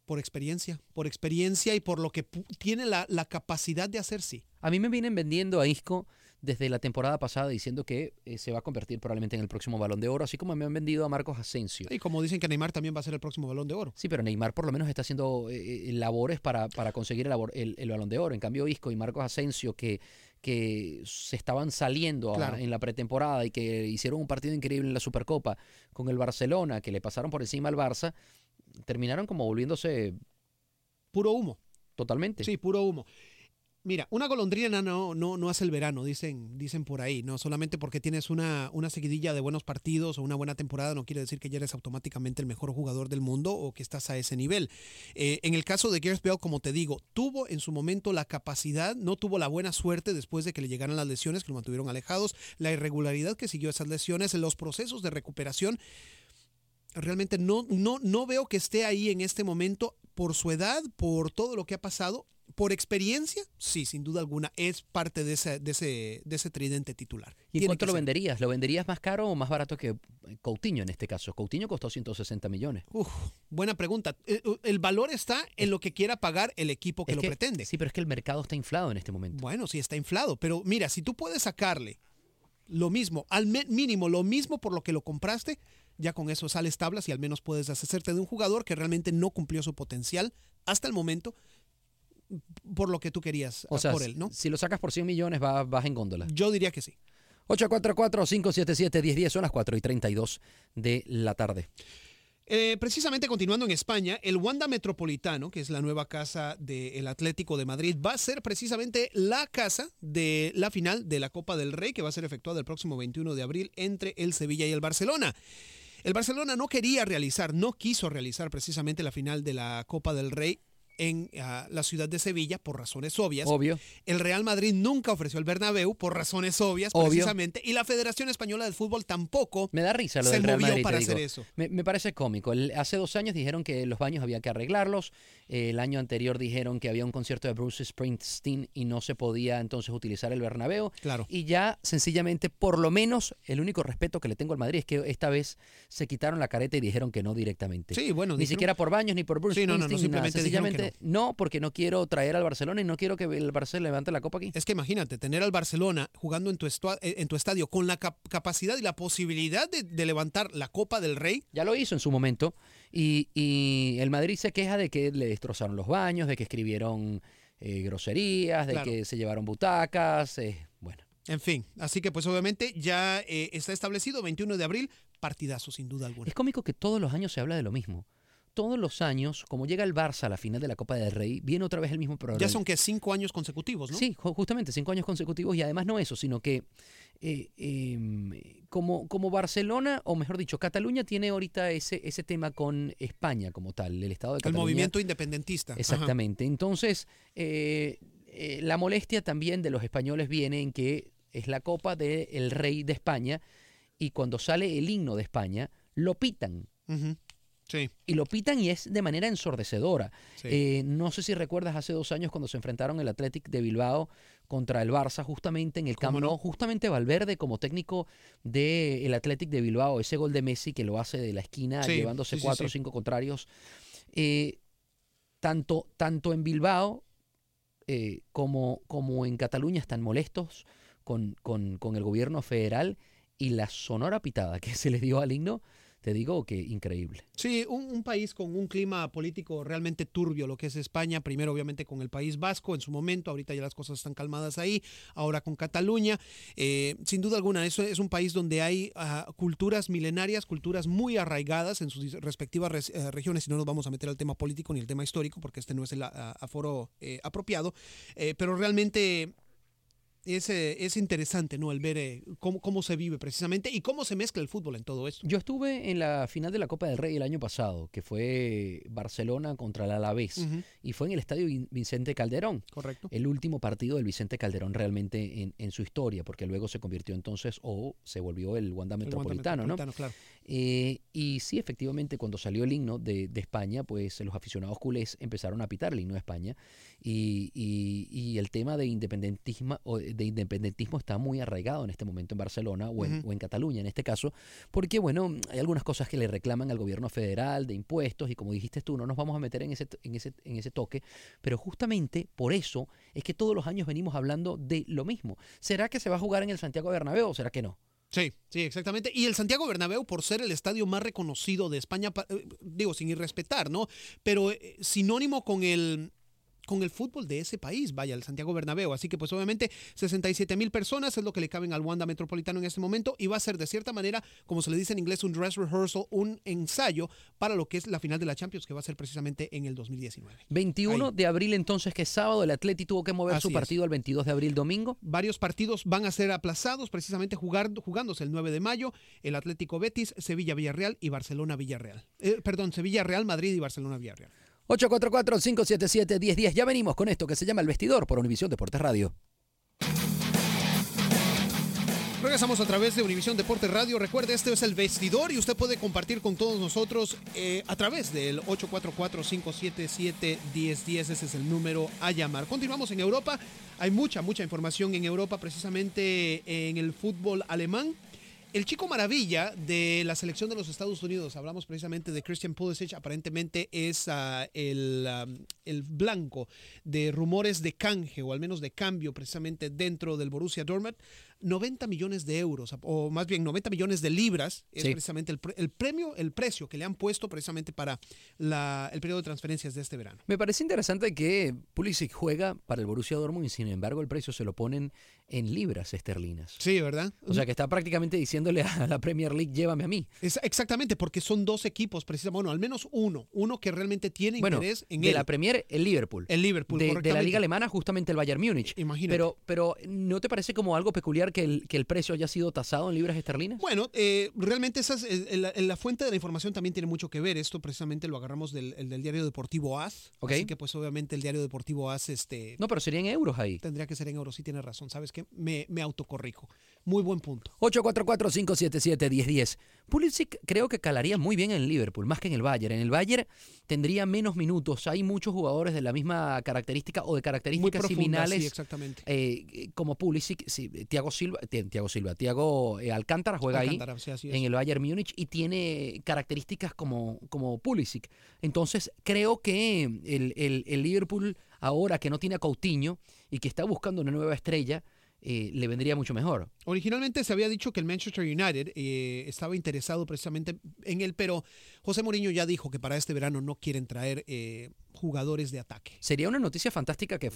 Por experiencia, por experiencia y por lo que tiene la, la capacidad de hacer, sí. A mí me vienen vendiendo a Isco desde la temporada pasada diciendo que eh, se va a convertir probablemente en el próximo balón de oro, así como me han vendido a Marcos Asensio. Y como dicen que Neymar también va a ser el próximo balón de oro. Sí, pero Neymar por lo menos está haciendo eh, eh, labores para, para conseguir el, el- el balón de oro. En cambio, Isco y Marcos Asensio, que, que se estaban saliendo a- en la pretemporada y que hicieron un partido increíble en la Supercopa con el Barcelona, que le pasaron por encima al Barça, terminaron como volviéndose Puro humo. totalmente. Sí, puro humo. Mira, una golondrina no, no, no hace el verano, dicen, dicen por ahí, ¿no? Solamente porque tienes una, una seguidilla de buenos partidos o una buena temporada no quiere decir que ya eres automáticamente el mejor jugador del mundo o que estás a ese nivel. Eh, en el caso de Gareth Bale, como te digo, tuvo en su momento la capacidad, no tuvo la buena suerte después de que le llegaran las lesiones, que lo mantuvieron alejados, la irregularidad que siguió esas lesiones, los procesos de recuperación. Realmente no, no, no veo que esté ahí en este momento por su edad, por todo lo que ha pasado. Por experiencia, sí, sin duda alguna, es parte de ese, de ese, de ese tridente titular. ¿Y Tiene cuánto lo ser. venderías? ¿Lo venderías más caro o más barato que Coutinho en este caso? Coutinho costó 160 millones. Uf, buena pregunta. El, el valor está en lo que quiera pagar el equipo que Es lo pretende. Sí, pero es que el mercado está inflado en este momento. Bueno, sí está inflado, pero mira, si tú puedes sacarle lo mismo, al mínimo lo mismo por lo que lo compraste, ya con eso sales tablas y al menos puedes deshacerte de un jugador que realmente no cumplió su potencial hasta el momento por lo que tú querías O sea, por él, ¿no? si lo sacas por 100 millones, va- vas en góndola. Yo diría que sí. 844-577-1010 son las 4 y 32 de la tarde. Eh, precisamente continuando en España, el Wanda Metropolitano, que es la nueva casa del Atlético de Madrid, va a ser precisamente la casa de la final de la Copa del Rey, que va a ser efectuada el próximo 21 de abril entre el Sevilla y el Barcelona. El Barcelona no quería realizar, no quiso realizar precisamente la final de la Copa del Rey en ah, la ciudad de Sevilla por razones obvias. Obvio. El Real Madrid nunca ofreció el Bernabéu por razones obvias, Obvio. precisamente, y la Federación Española de Fútbol tampoco Me da risa lo se del Real movió Madrid, para hacer eso. Me, me parece cómico. El- hace dos años dijeron que los baños había que arreglarlos. Eh, el año anterior dijeron que había un concierto de Bruce Springsteen y no se podía entonces utilizar el Bernabéu. Claro. Y ya, sencillamente, por lo menos, el único respeto que le tengo al Madrid es que esta vez se quitaron la careta y dijeron que no directamente. Sí, bueno, Ni dijeron- siquiera por baños ni por Bruce Sí, no, no, no, Springsteen. ni nada. simplemente no. porque no quiero traer al Barcelona y no quiero que el Barcelona levante la copa aquí. Es que imagínate, tener al Barcelona jugando en tu, eh, en tu estadio con la cap- capacidad y la posibilidad de, de levantar la Copa del Rey. Ya lo hizo en su momento y, y el Madrid se queja de que le destrozaron los baños, de que escribieron eh, groserías, de Claro. que se llevaron butacas. eh, bueno, En fin, así que pues obviamente ya eh, está establecido 21 de abril, partidazo sin duda alguna. es cómico que todos los años se habla de lo mismo. Todos los años, como llega el Barça a la final de la Copa del Rey, viene otra vez el mismo problema. Ya son que cinco años consecutivos, ¿no? Sí, ju- justamente cinco años consecutivos y además no eso, sino que eh, em, como, como Barcelona, o mejor dicho, Cataluña tiene ahorita ese, ese tema con España como tal, el Estado de El Cataluña. movimiento independentista. Ajá. Exactamente. Entonces, eh, eh, la molestia también de los españoles viene en que es la copa del rey de España y cuando sale el himno de España, lo pitan. Ujú. Sí, Y lo pitan y es de manera ensordecedora. sí. Eh, no sé si recuerdas hace dos años cuando se enfrentaron el Athletic de Bilbao contra el Barça, justamente en el Camp ¿Cómo no? Justamente Valverde como técnico del Athletic de Bilbao, ese gol de Messi que lo hace de la esquina, Sí, llevándose cuatro o cinco contrarios. Eh, tanto, tanto en Bilbao eh, como, como en Cataluña están molestos con, con, con el gobierno federal y la sonora pitada que se les dio al himno, te digo que increíble. Sí, un, país con un clima político realmente turbio, lo que es España, primero obviamente con el País Vasco en su momento, ahorita ya las cosas están calmadas ahí, ahora con Cataluña. Eh, sin duda alguna, eso es un país donde hay ah, culturas milenarias, culturas muy arraigadas en sus respectivas res- eh, regiones, y no nos vamos a meter al tema político ni el tema histórico, porque este no es el ah, aforo eh, apropiado, Eh, pero realmente es, eh, es interesante, ¿no? El ver eh, cómo, cómo se vive precisamente y cómo se mezcla el fútbol en todo esto. Yo estuve en la final de la Copa del Rey el año pasado, que fue Barcelona contra el Alavés, Ujú, y fue en el estadio Vicente Calderón. Correcto. El último partido del Vicente Calderón realmente en, en su historia, porque luego se convirtió entonces o se volvió el Wanda El Wanda Metropolitano, ¿no? Metropolitano, claro. Eh, y sí, efectivamente, cuando salió el himno de, de España, pues los aficionados culés empezaron a pitar el himno de España y, y- y el tema de independentismo, o de independentismo está muy arraigado en este momento en Barcelona o en, Ujú. o en Cataluña en este caso, porque bueno, hay algunas cosas que le reclaman al gobierno federal de impuestos y como dijiste tú, no nos vamos a meter en ese, en ese, en ese toque, pero justamente por eso es que todos los años venimos hablando de lo mismo. ¿Será que se va a jugar en el Santiago Bernabéu o será que no? Sí, sí, exactamente. Y el Santiago Bernabéu, por ser el estadio más reconocido de España, pa- eh, digo, sin irrespetar, ¿no? Pero eh, sinónimo con el con el fútbol de ese país, vaya, el Santiago Bernabéu. Así que pues obviamente 67 mil personas es lo que le caben al Wanda Metropolitano en este momento y va a ser de cierta manera, como se le dice en inglés, un dress rehearsal, un ensayo para lo que es la final de la Champions que va a ser precisamente en el 2019. 21 Ahí. de abril entonces, que es sábado, el Atleti tuvo que mover Así su es. partido al 22 de abril domingo. Varios partidos van a ser aplazados, precisamente jugar, jugándose el 9 de mayo, el Atlético Betis, Sevilla Villarreal y Barcelona Villarreal. Eh, perdón, Sevilla Real Madrid y Barcelona Villarreal. 844-577-1010. Ya venimos con esto que se llama El Vestidor por Univisión Deportes Radio. Regresamos a través de Univisión Deporte Radio. Recuerde, este es el vestidor y usted puede compartir con todos nosotros eh, a través del 844-577-1010. Ese es el número a llamar. Continuamos en Europa. Hay mucha, mucha información en Europa, precisamente en el fútbol alemán. El chico maravilla de la selección de los Estados Unidos, hablamos precisamente de Christian Pulisic, aparentemente es ah, el, ah, el blanco de rumores de canje o al menos de cambio precisamente dentro del Borussia Dortmund. 90 millones de euros, o más bien 90 millones de libras, es Sí. precisamente el, pre- el premio, el precio que le han puesto precisamente para la- el periodo de transferencias de este verano. Me parece interesante que Pulisic juega para el Borussia Dortmund y sin embargo el precio se lo ponen en libras esterlinas. Sí, ¿verdad? O sea que está prácticamente diciéndole a la Premier League, llévame a mí. Es- exactamente, porque son dos equipos, precisamente, bueno, al menos uno, uno que realmente tiene Bueno, interés en de él. la Premier, el Liverpool. el Liverpool, de, de la liga alemana, justamente el Bayern Múnich. Imagínate. Pero, pero ¿no te parece como algo peculiar que el, que el precio haya sido tasado en libras esterlinas? Bueno, eh, realmente esas, eh, la, la fuente de la información también tiene mucho que ver. Esto precisamente lo agarramos del, el del diario deportivo AS. Ok. Así que pues obviamente el diario deportivo AS este, No, pero serían euros ahí. tendría que ser en euros. Sí tiene razón. ¿Sabes qué? Me, me autocorrijo. Muy buen punto. 844-577-1010. Pulisic creo que calaría muy bien en Liverpool, más que en el Bayern. En el Bayern tendría menos minutos. Hay muchos jugadores de la misma característica o de características similares sí, exactamente. eh, como Pulisic. Sí, Thiago Silva, Ti- Thiago Silva, Thiago eh, Alcántara juega Alcántara, ahí sí, así es. en el Bayern Múnich y tiene características como, como Pulisic. Entonces creo que el, el- el Liverpool ahora que no tiene a Coutinho y que está buscando una nueva estrella, eh, le vendría mucho mejor. Originalmente se había dicho que el Manchester United eh, estaba interesado precisamente en él, pero José Mourinho ya dijo que para este verano no quieren traer eh, jugadores de ataque. Sería una noticia fantástica que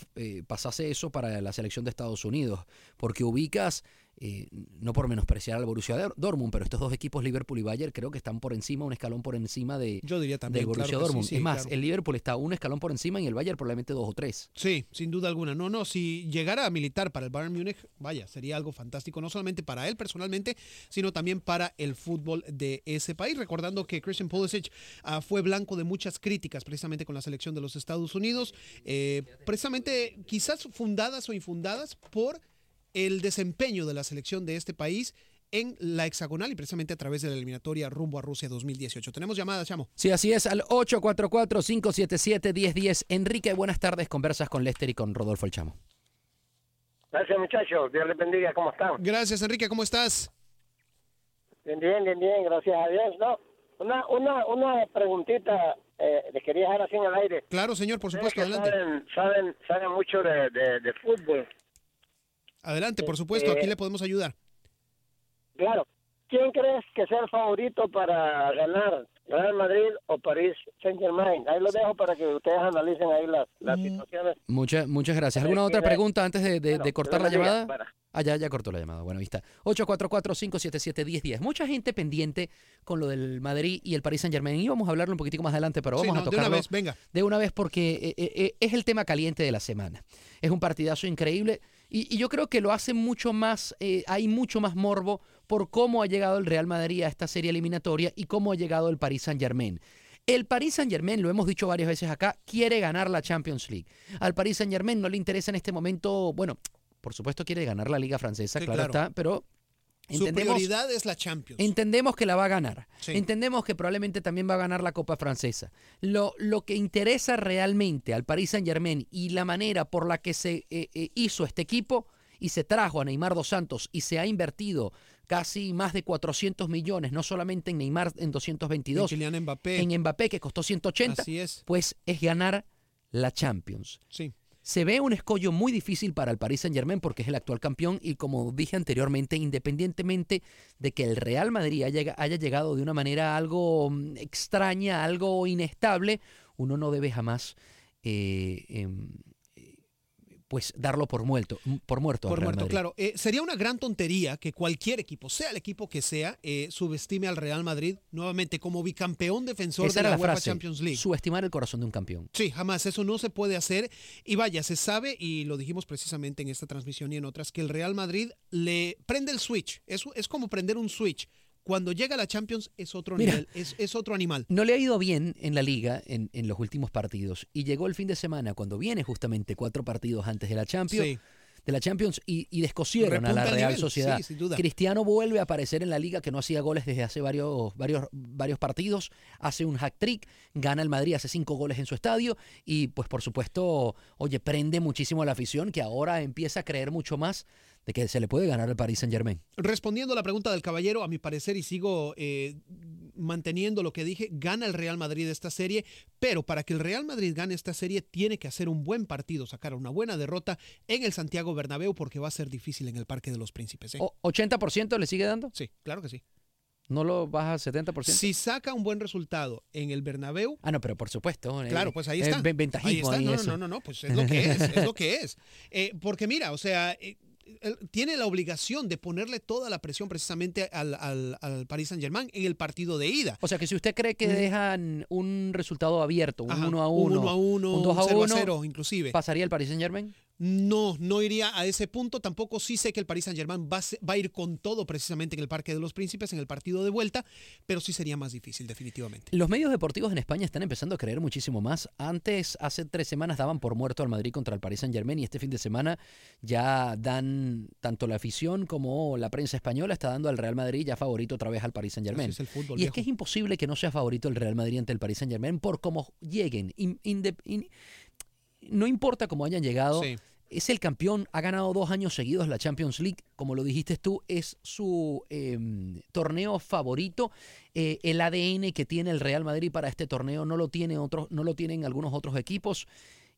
pasase eso para la selección de Estados Unidos, porque ubicas, eh, no por menospreciar al Borussia Dor- Dortmund, pero estos dos equipos, Liverpool y Bayern, creo que están por encima, un escalón por encima de, Yo diría también. del Borussia claro que sí, Dortmund. sí, es más, claro. el Liverpool está un escalón por encima y el Bayern probablemente dos o tres. Sí, sin duda alguna. No, no, si llegara a militar para el Bayern Múnich, vaya, sería algo fantástico, no solamente para él personalmente, sino también para el fútbol de ese país. Recordando que Christian Pulisic ah, fue blanco de muchas críticas precisamente con la selección de los Estados Unidos, eh, precisamente quizás fundadas o infundadas por el desempeño de la selección de este país en la hexagonal y precisamente a través de la eliminatoria rumbo a Rusia 2018. Tenemos llamada, Chamo. Sí, así es, al 844-577-1010. Enrique, buenas tardes, conversas con Lester y con Rodolfo El Chamo. Gracias muchachos, Dios les bendiga, ¿cómo están? Gracias, Enrique, ¿cómo estás? Bien, bien, bien, bien, gracias a Dios. No, una, una, una preguntita eh, les quería dejar así en el aire. Claro, señor, por supuesto, adelante. Saben, saben, saben mucho de, de, de fútbol. Adelante, por supuesto, aquí Eh, le podemos ayudar. Claro. ¿Quién crees que sea el favorito para ganar? ¿Real Madrid o París Saint Germain? Ahí lo dejo para que ustedes analicen ahí las, las Mm. situaciones. Muchas, muchas gracias. ¿Alguna otra pregunta antes de, de- Bueno, de cortar la llamada? Bueno. Ah, ya, ya cortó la llamada. Bueno, ahí está. 844-577-1010. Mucha gente pendiente con lo del Madrid y el Paris Saint Germain. Íbamos a hablarlo un poquitico más adelante, pero Sí, vamos no, a de tocarlo una vez, venga. de una vez porque eh, eh, eh, es el tema caliente de la semana. Es un partidazo increíble Y, y yo creo que lo hace mucho más, eh, hay mucho más morbo por cómo ha llegado el Real Madrid a esta serie eliminatoria y cómo ha llegado el Paris Saint Germain. El Paris Saint Germain, lo hemos dicho varias veces acá, quiere ganar la Champions League. Al Paris Saint Germain no le interesa en este momento, bueno, por supuesto quiere ganar la Liga Francesa, Sí, claro, claro. está, pero Su prioridad es la Champions. entendemos que la va a ganar. Sí. Entendemos que probablemente también va a ganar la Copa Francesa. Lo, lo que interesa realmente al Paris Saint Germain y la manera por la que se eh, eh, hizo este equipo y se trajo a Neymar dos Santos y se ha invertido casi más de 400 millones, no solamente en Neymar en En 222, Kylian Mbappé. en Mbappé que costó 180, Así es. pues es ganar la Champions. Sí. Se ve un escollo muy difícil para el Paris Saint Germain porque es el actual campeón y como dije anteriormente, independientemente de que el Real Madrid haya, llegado de una manera algo mm, extraña, algo inestable, uno no debe jamás eh, em, pues darlo por muerto, por muerto. Por muerto, claro. Eh, sería una gran tontería que cualquier equipo, sea el equipo que sea, eh, subestime al Real Madrid nuevamente como bicampeón defensor Esa de la, la UEFA frase, Champions League. subestimar el corazón de un campeón. Sí, jamás, eso no se puede hacer. Y vaya, se sabe, y lo dijimos precisamente en esta transmisión y en otras, que el Real Madrid le prende el switch. Es, es como prender un switch. Cuando llega a la Champions es otro Mira. nivel, es, es otro animal. No le ha ido bien en la liga en, en los últimos partidos y llegó el fin de semana cuando viene justamente cuatro partidos antes de la Champions, Sí. De la Champions y, y descosieron a la Real nivel, Sociedad. sí, sin duda. Cristiano vuelve a aparecer en la liga que no hacía goles desde hace varios, varios, varios partidos, hace un hack trick, gana el Madrid, hace cinco goles en su estadio y pues por supuesto, oye, prende muchísimo a la afición que ahora empieza a creer mucho más de que se le puede ganar al Paris Saint Germain. Respondiendo a la pregunta del caballero, a mi parecer, y sigo eh, manteniendo lo que dije, gana el Real Madrid esta serie, pero para que el Real Madrid gane esta serie tiene que hacer un buen partido, sacar una buena derrota en el Santiago Bernabéu porque va a ser difícil en el Parque de los Príncipes. ¿eh? O- ¿80% le sigue dando? Sí, claro que sí. ¿No lo baja a 70%? Si saca un buen resultado en el Bernabéu, Ah, no, pero por supuesto. eh, Claro, pues ahí eh, está. ven- Ahí ventajismo está. ahí, No, no, no, no, no, pues es lo que es, es lo que es. Eh, porque mira, o sea, eh, tiene la obligación de ponerle toda la presión precisamente al, al, al Paris Saint Germain en el partido de ida. O sea que si usted cree que Mm. dejan un resultado abierto, un Ajá, 1 a un 1, uno a uno, un 2 a cero 1, 0 inclusive. ¿pasaría el Paris Saint Germain? No, no iría a ese punto. Tampoco sí sé que el Paris Saint Germain va, a se- va a ir con todo precisamente en el Parque de los Príncipes, en el partido de vuelta, pero sí sería más difícil, definitivamente. Los medios deportivos en España están empezando a creer muchísimo más. Antes, hace tres semanas, daban por muerto al Madrid contra el Paris Saint Germain y este fin de semana ya dan, tanto la afición como la prensa española está dando al Real Madrid ya favorito otra vez al Paris Saint Germain. Así es el fútbol, Y es que es imposible que no sea favorito el Real Madrid ante el Paris Saint Germain por cómo lleguen. In- inde- in- no importa cómo hayan llegado, Sí. Es el campeón, ha ganado dos años seguidos la Champions League, como lo dijiste tú, es su eh, torneo favorito. Eh, el ADN que tiene el Real Madrid para este torneo no lo, tiene otros, no lo tienen algunos otros equipos.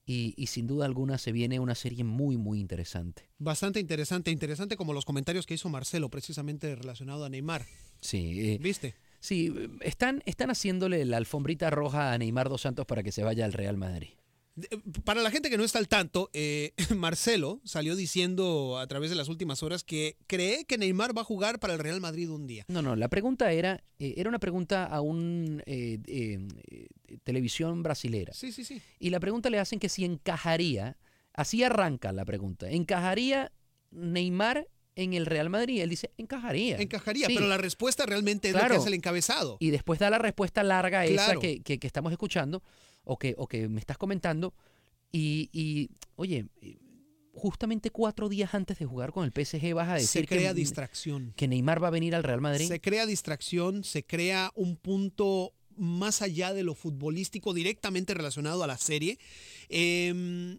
Y, y sin duda alguna se viene una serie muy, muy interesante. Bastante interesante, interesante como los comentarios que hizo Marcelo precisamente relacionado a Neymar. Sí, eh, ¿Viste? sí están, están haciéndole la alfombrita roja a Neymar dos Santos para que se vaya al Real Madrid. De- Para la gente que no está al tanto, eh, Marcelo salió diciendo a través de las últimas horas que cree que Neymar va a jugar para el Real Madrid un día. No, no, la pregunta era, eh, era una pregunta a un eh, eh, eh, televisión brasilera. Sí, sí, sí. Y la pregunta le hacen que si encajaría, así arranca la pregunta, ¿encajaría Neymar en el Real Madrid? Él dice, encajaría. Encajaría, Sí. pero la respuesta realmente es lo Claro. que hace el encabezado. Y después da la respuesta larga esa Claro. que, que- que estamos escuchando o que, o que me estás comentando. Y, y, oye, eh, justamente cuatro días antes de jugar con el PSG vas a decir Se crea que, distracción. que Neymar va a venir al Real Madrid. Se crea distracción, se crea un punto más allá de lo futbolístico directamente relacionado a la serie. Eh,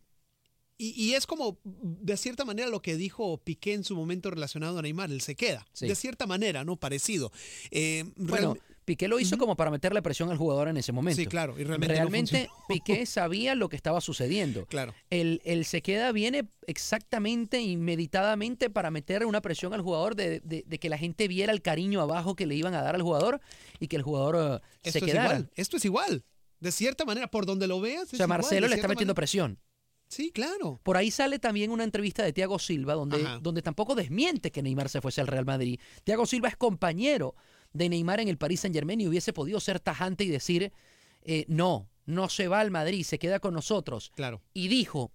y, y es como, de cierta manera, lo que dijo Piqué en su momento relacionado a Neymar, él se queda. Sí. De cierta manera, ¿no? Parecido. Eh, Bueno, Piqué lo hizo como para meterle presión al jugador en ese momento. sí, claro, y realmente, Realmente. Piqué sabía lo que estaba sucediendo. Claro. El, el se queda viene exactamente y meditadamente para meter una presión al jugador de, de- de que la gente viera el cariño abajo que le iban a dar al jugador y que el jugador eh, Esto se es quedara. igual. Esto es igual. De cierta manera, por donde lo veas. O sea, Marcelo le está metiendo presión. presión. Sí, claro. Por ahí sale también una entrevista de Thiago Silva donde, donde tampoco desmiente que Neymar se fuese al Real Madrid. Thiago Silva es compañero de Neymar en el Paris Saint Germain y hubiese podido ser tajante y decir, eh, no, no se va al Madrid, se queda con nosotros. Claro. Y dijo,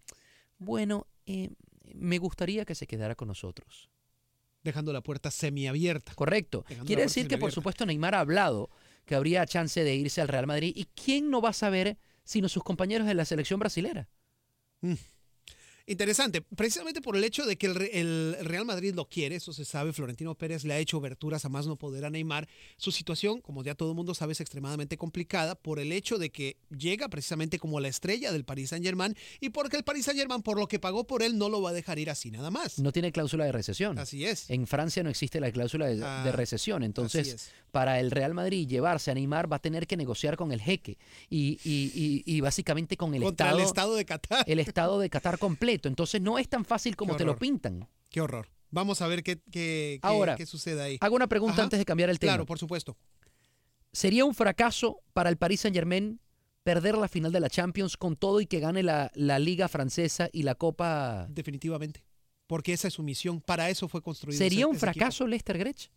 bueno, eh, me gustaría que se quedara con nosotros. Dejando la puerta semiabierta. Correcto. Dejando Quiere decir que, por supuesto, Neymar ha hablado que habría chance de irse al Real Madrid. ¿Y quién no va a saber sino sus compañeros de la selección brasilera? Interesante, precisamente por el hecho de que el, el Real Madrid lo quiere, eso se sabe, Florentino Pérez le ha hecho oberturas a más no poder a Neymar. Su situación, como ya todo el mundo sabe, es extremadamente complicada por el hecho de que llega precisamente como la estrella del Paris Saint-Germain y porque el Paris Saint-Germain, por lo que pagó por él, no lo va a dejar ir así nada más. No tiene cláusula de recesión. Así es. En Francia no existe la cláusula de, de Ah, recesión. Entonces, para el Real Madrid llevarse a Neymar va a tener que negociar con el jeque y, y- y- y básicamente con el Contra estado, el Estado de Qatar. el estado de Qatar completo. Entonces, no es tan fácil como te lo pintan. Qué horror. Vamos a ver qué, Ahora, qué sucede ahí. Hago una pregunta Ajá. antes de cambiar el tema. Claro, por supuesto. ¿Sería un fracaso para el Paris Saint-Germain perder la final de la Champions con todo y que gane la, la Liga Francesa y la Copa? Definitivamente. Porque esa es su misión. Para eso fue construido. ¿Sería ese- un fracaso Lester Grech?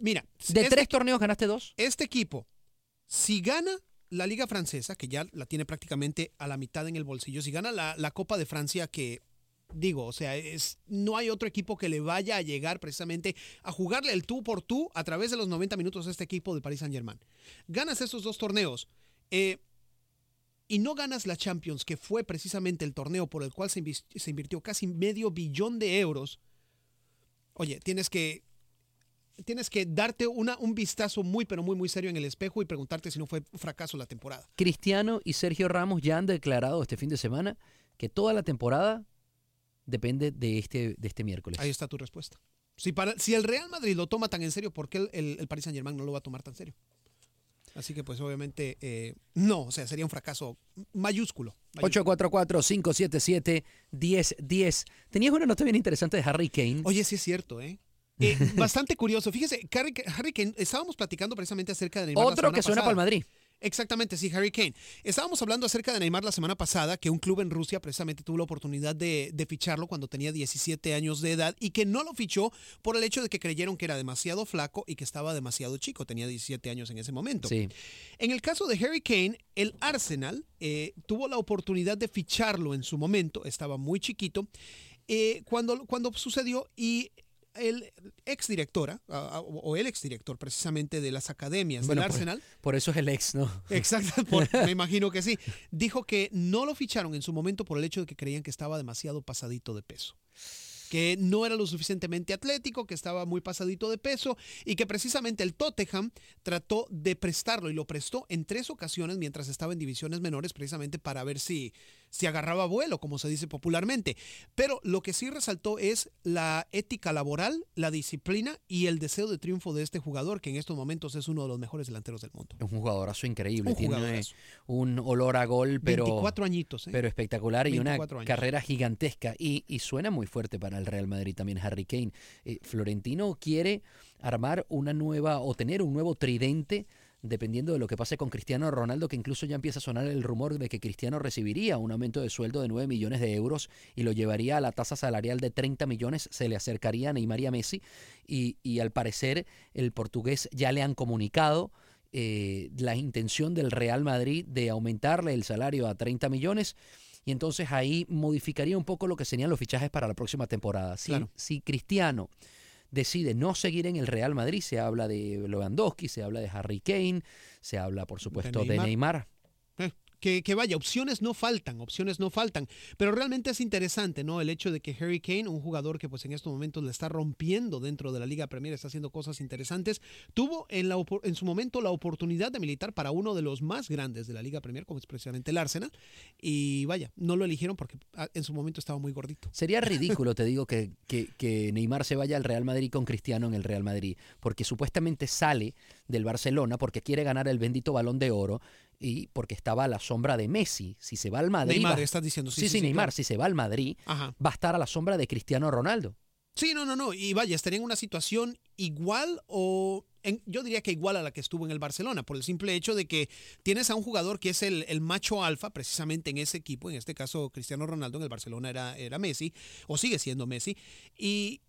Mira, De este tres torneos ganaste dos. este equipo, si gana la Liga Francesa, que ya la tiene prácticamente a la mitad en el bolsillo, si gana la, la Copa de Francia, que digo, o sea, es, no hay otro equipo que le vaya a llegar precisamente a jugarle el tú por tú a través de los 90 minutos a este equipo de Paris Saint Germain. Ganas esos dos torneos. eh, y no ganas la Champions, que fue precisamente el torneo por el cual se invirtió casi medio billón de euros, oye, tienes que tienes que darte una, un vistazo muy, pero muy, muy serio en el espejo y preguntarte si no fue un fracaso la temporada. Cristiano y Sergio Ramos ya han declarado este fin de semana que toda la temporada depende de este, de este miércoles. Ahí está tu respuesta. Si, para, si el Real Madrid lo toma tan en serio, ¿por qué el, el, el Paris Saint Germain no lo va a tomar tan serio? Así que pues obviamente eh, no, o sea, sería un fracaso mayúsculo. mayúsculo. 844-577-1010. Tenías una nota bien interesante de Harry Kane. Oye, sí es cierto, ¿eh? Eh, bastante curioso. Fíjese, Harry, Harry Kane, estábamos platicando precisamente acerca de Neymar. la Otro semana que suena para el Madrid. Exactamente, sí, Harry Kane. Estábamos hablando acerca de Neymar la semana pasada, que un club en Rusia precisamente tuvo la oportunidad de, de ficharlo cuando tenía 17 años de edad y que no lo fichó por el hecho de que creyeron que era demasiado flaco y que estaba demasiado chico. Tenía 17 años en ese momento. Sí. En el caso de Harry Kane, el Arsenal eh, tuvo la oportunidad de ficharlo en su momento, estaba muy chiquito, eh, cuando, cuando sucedió y el exdirectora, o el exdirector precisamente de las academias Bueno, del por- Arsenal, Por eso es el ex, ¿no? Exacto, por- me imagino que sí. Dijo que no lo ficharon en su momento por el hecho de que creían que estaba demasiado pasadito de peso. Que no era lo suficientemente atlético, que estaba muy pasadito de peso y que precisamente el Tottenham trató de prestarlo y lo prestó en tres ocasiones mientras estaba en divisiones menores precisamente para ver si, si agarraba vuelo, como se dice popularmente. Pero lo que sí resaltó es la ética laboral, la disciplina y el deseo de triunfo de este jugador, que en estos momentos es uno de los mejores delanteros del mundo. Un jugadorazo increíble. Un Tiene jugadorazo. un olor a gol, pero, 24 añitos, ¿eh? pero espectacular y una 24 años. carrera gigantesca. Y, y suena muy fuerte para el Real Madrid también Harry Kane. Eh, Florentino quiere armar una nueva o tener un nuevo tridente dependiendo de lo que pase con Cristiano Ronaldo, que incluso ya empieza a sonar el rumor de que Cristiano recibiría un aumento de sueldo de 9 millones de euros y lo llevaría a la tasa salarial de 30 millones, se le acercaría a Neymar y Messi y, y al parecer el portugués ya le han comunicado eh, la intención del Real Madrid de aumentarle el salario a 30 millones y entonces ahí modificaría un poco lo que serían los fichajes para la próxima temporada. Si, Claro. si Cristiano decide no seguir en el Real Madrid, se habla de Lewandowski, se habla de Harry Kane, se habla por supuesto de Neymar. Neymar. Que, vaya, opciones no faltan, opciones no faltan. Pero realmente es interesante, ¿no? El hecho de que Harry Kane, un jugador que pues en estos momentos le está rompiendo dentro de la Liga Premier, está haciendo cosas interesantes, tuvo en, la, en su momento la oportunidad de militar para uno de los más grandes de la Liga Premier, como es precisamente el Arsenal. Y vaya, no lo eligieron porque ah, en su momento estaba muy gordito. Sería ridículo, te digo, que- que Neymar se vaya al Real Madrid con Cristiano en el Real Madrid, porque supuestamente sale del Barcelona porque quiere ganar el bendito balón de oro y porque estaba a la sombra de Messi. Si se va al Madrid... Neymar, va- estás diciendo. sí, sí, Neymar, claro. si se va al Madrid, Ajá. va a estar a la sombra de Cristiano Ronaldo. Sí, no, no, no. Y vaya, estaría en una situación igual o en- yo diría que igual a la que estuvo en el Barcelona, por el simple hecho de que tienes a un jugador que es el, el macho alfa precisamente en ese equipo, en este caso Cristiano Ronaldo, en el Barcelona era, era Messi, o sigue siendo Messi, y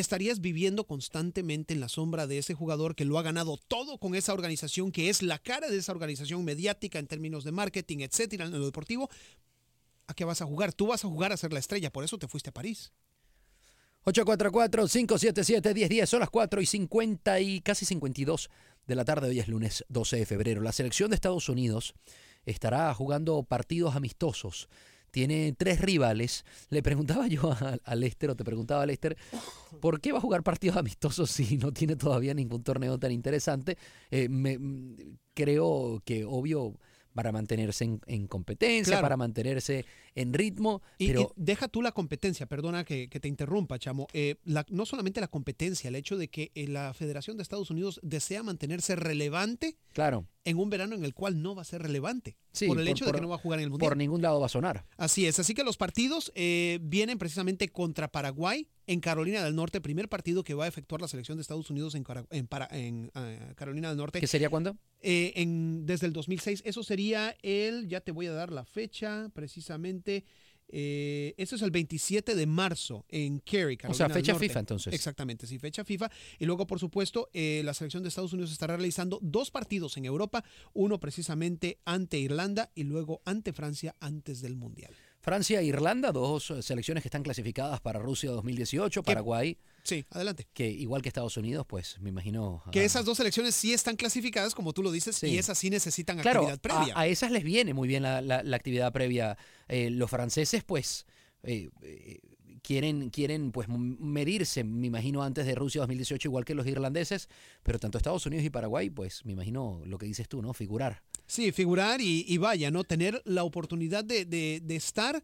estarías viviendo constantemente en la sombra de ese jugador que lo ha ganado todo con esa organización, que es la cara de esa organización mediática en términos de marketing, etcétera, en lo deportivo, a qué vas a jugar. Tú vas a jugar a ser la estrella, por eso te fuiste a París. 844-577-1010, son las 4 y 50 y casi 52 de la tarde, hoy es lunes 12 de febrero. La selección de Estados Unidos estará jugando partidos amistosos. Tiene tres rivales. Le preguntaba yo a, a Lester, o te preguntaba a Lester, ¿por qué va a jugar partidos amistosos si no tiene todavía ningún torneo tan interesante? Eh, me, mm, creo que obvio para mantenerse en, en competencia, Claro. para mantenerse en ritmo, Y, pero y deja tú la competencia, perdona que, que te interrumpa, Chamo. Eh, la- no solamente la competencia, el hecho de que eh, la Federación de Estados Unidos desea mantenerse relevante claro, en un verano en el cual no va a ser relevante. Sí, por el por- hecho de por- que no va a jugar en el Mundial. por ningún lado va a sonar. Así es, así que los partidos eh, vienen precisamente contra Paraguay en Carolina del Norte, primer partido que va a efectuar la selección de Estados Unidos en, Para- en, eh, Carolina del Norte ¿Qué sería cuándo? eh, en, desde el 2006. Eso sería el, ya te voy a dar la fecha precisamente, eh, eso es el 27 de marzo en Cary, Carolina O sea, del fecha Norte. FIFA entonces. Exactamente, sí, fecha FIFA. Y luego, por supuesto, eh, la selección de Estados Unidos estará realizando dos partidos en Europa, uno precisamente ante Irlanda y luego ante Francia antes del Mundial. Francia e Irlanda, dos eh, selecciones que están clasificadas para Rusia 2018, Paraguay, Sí, adelante. que igual que Estados Unidos, pues me imagino... Que ah, esas dos selecciones sí están clasificadas, como tú lo dices, Sí. y esas sí necesitan Claro, actividad previa. A, a esas les viene muy bien la, la- la actividad previa. Eh, los franceses, pues, eh, eh, quieren, quieren pues medirse, me imagino, antes de Rusia 2018, igual que los irlandeses, pero tanto Estados Unidos y Paraguay, pues, me imagino lo que dices tú, ¿no? Figurar. Sí, figurar y, y vaya, ¿no? Tener la oportunidad de, de- de estar.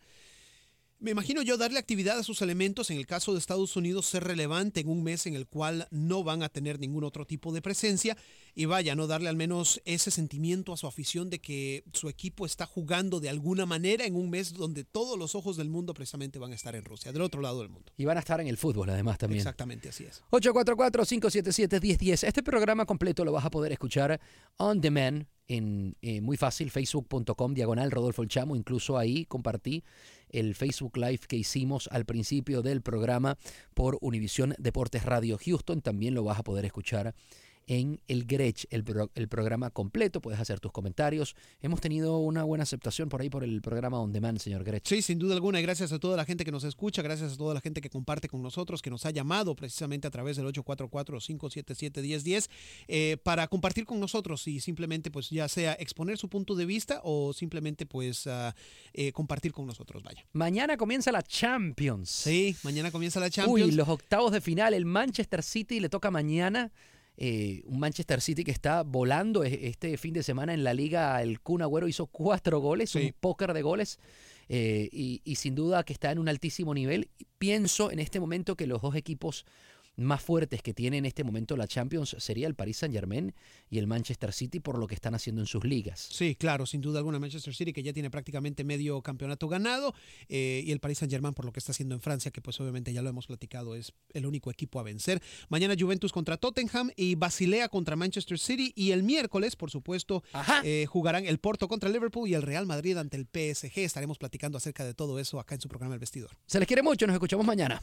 Me imagino yo darle actividad a sus elementos, en el caso de Estados Unidos, ser relevante en un mes en el cual no van a tener ningún otro tipo de presencia y vaya, ¿no? Darle al menos ese sentimiento a su afición de que su equipo está jugando de alguna manera en un mes donde todos los ojos del mundo precisamente van a estar en Rusia, del otro lado del mundo. Y van a estar en el fútbol, además, también. Exactamente, así es. 844-577-1010. Este programa completo lo vas a poder escuchar on demand en eh, muy fácil, facebook.com, diagonal Rodolfo El Chamo. Incluso ahí compartí el Facebook Live que hicimos al principio del programa por Univisión Deportes Radio Houston. También lo vas a poder escuchar en el Grech, el, pro- el programa completo. Puedes hacer tus comentarios. Hemos tenido una buena aceptación por ahí por el programa On Demand, señor Grech. Sí, sin duda alguna, y gracias a toda la gente que nos escucha, gracias a toda la gente que comparte con nosotros, que nos ha llamado precisamente a través del 844-577-1010 eh, para compartir con nosotros y simplemente pues ya sea exponer su punto de vista o simplemente pues ah, eh, compartir con nosotros, vaya. Mañana comienza la Champions. Sí, mañana comienza la Champions. Uy, los octavos de final, el Manchester City le toca mañana. Eh, un Manchester City que está volando e- este fin de semana en la liga. El Kun Agüero hizo cuatro goles, Sí. un póker de goles. eh, y, y sin duda que está en un altísimo nivel. Pienso en este momento que los dos equipos más fuertes que tiene en este momento la Champions sería el Paris Saint Germain y el Manchester City por lo que están haciendo en sus ligas. Sí, claro, sin duda alguna Manchester City que ya tiene prácticamente medio campeonato ganado eh, y el Paris Saint Germain por lo que está haciendo en Francia, que pues obviamente ya lo hemos platicado, es el único equipo a vencer. Mañana Juventus contra Tottenham y Basilea contra Manchester City y el miércoles, por supuesto, eh, jugarán el Porto contra el Liverpool y el Real Madrid ante el PSG. Estaremos platicando acerca de todo eso acá en su programa El Vestidor. Se les quiere mucho, nos escuchamos mañana.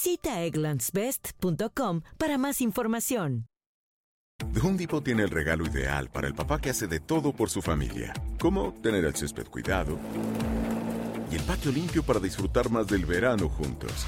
Visita egglandsbest.com para más información. The Home tiene el regalo ideal para el papá que hace de todo por su familia, como tener el césped cuidado y el patio limpio para disfrutar más del verano juntos.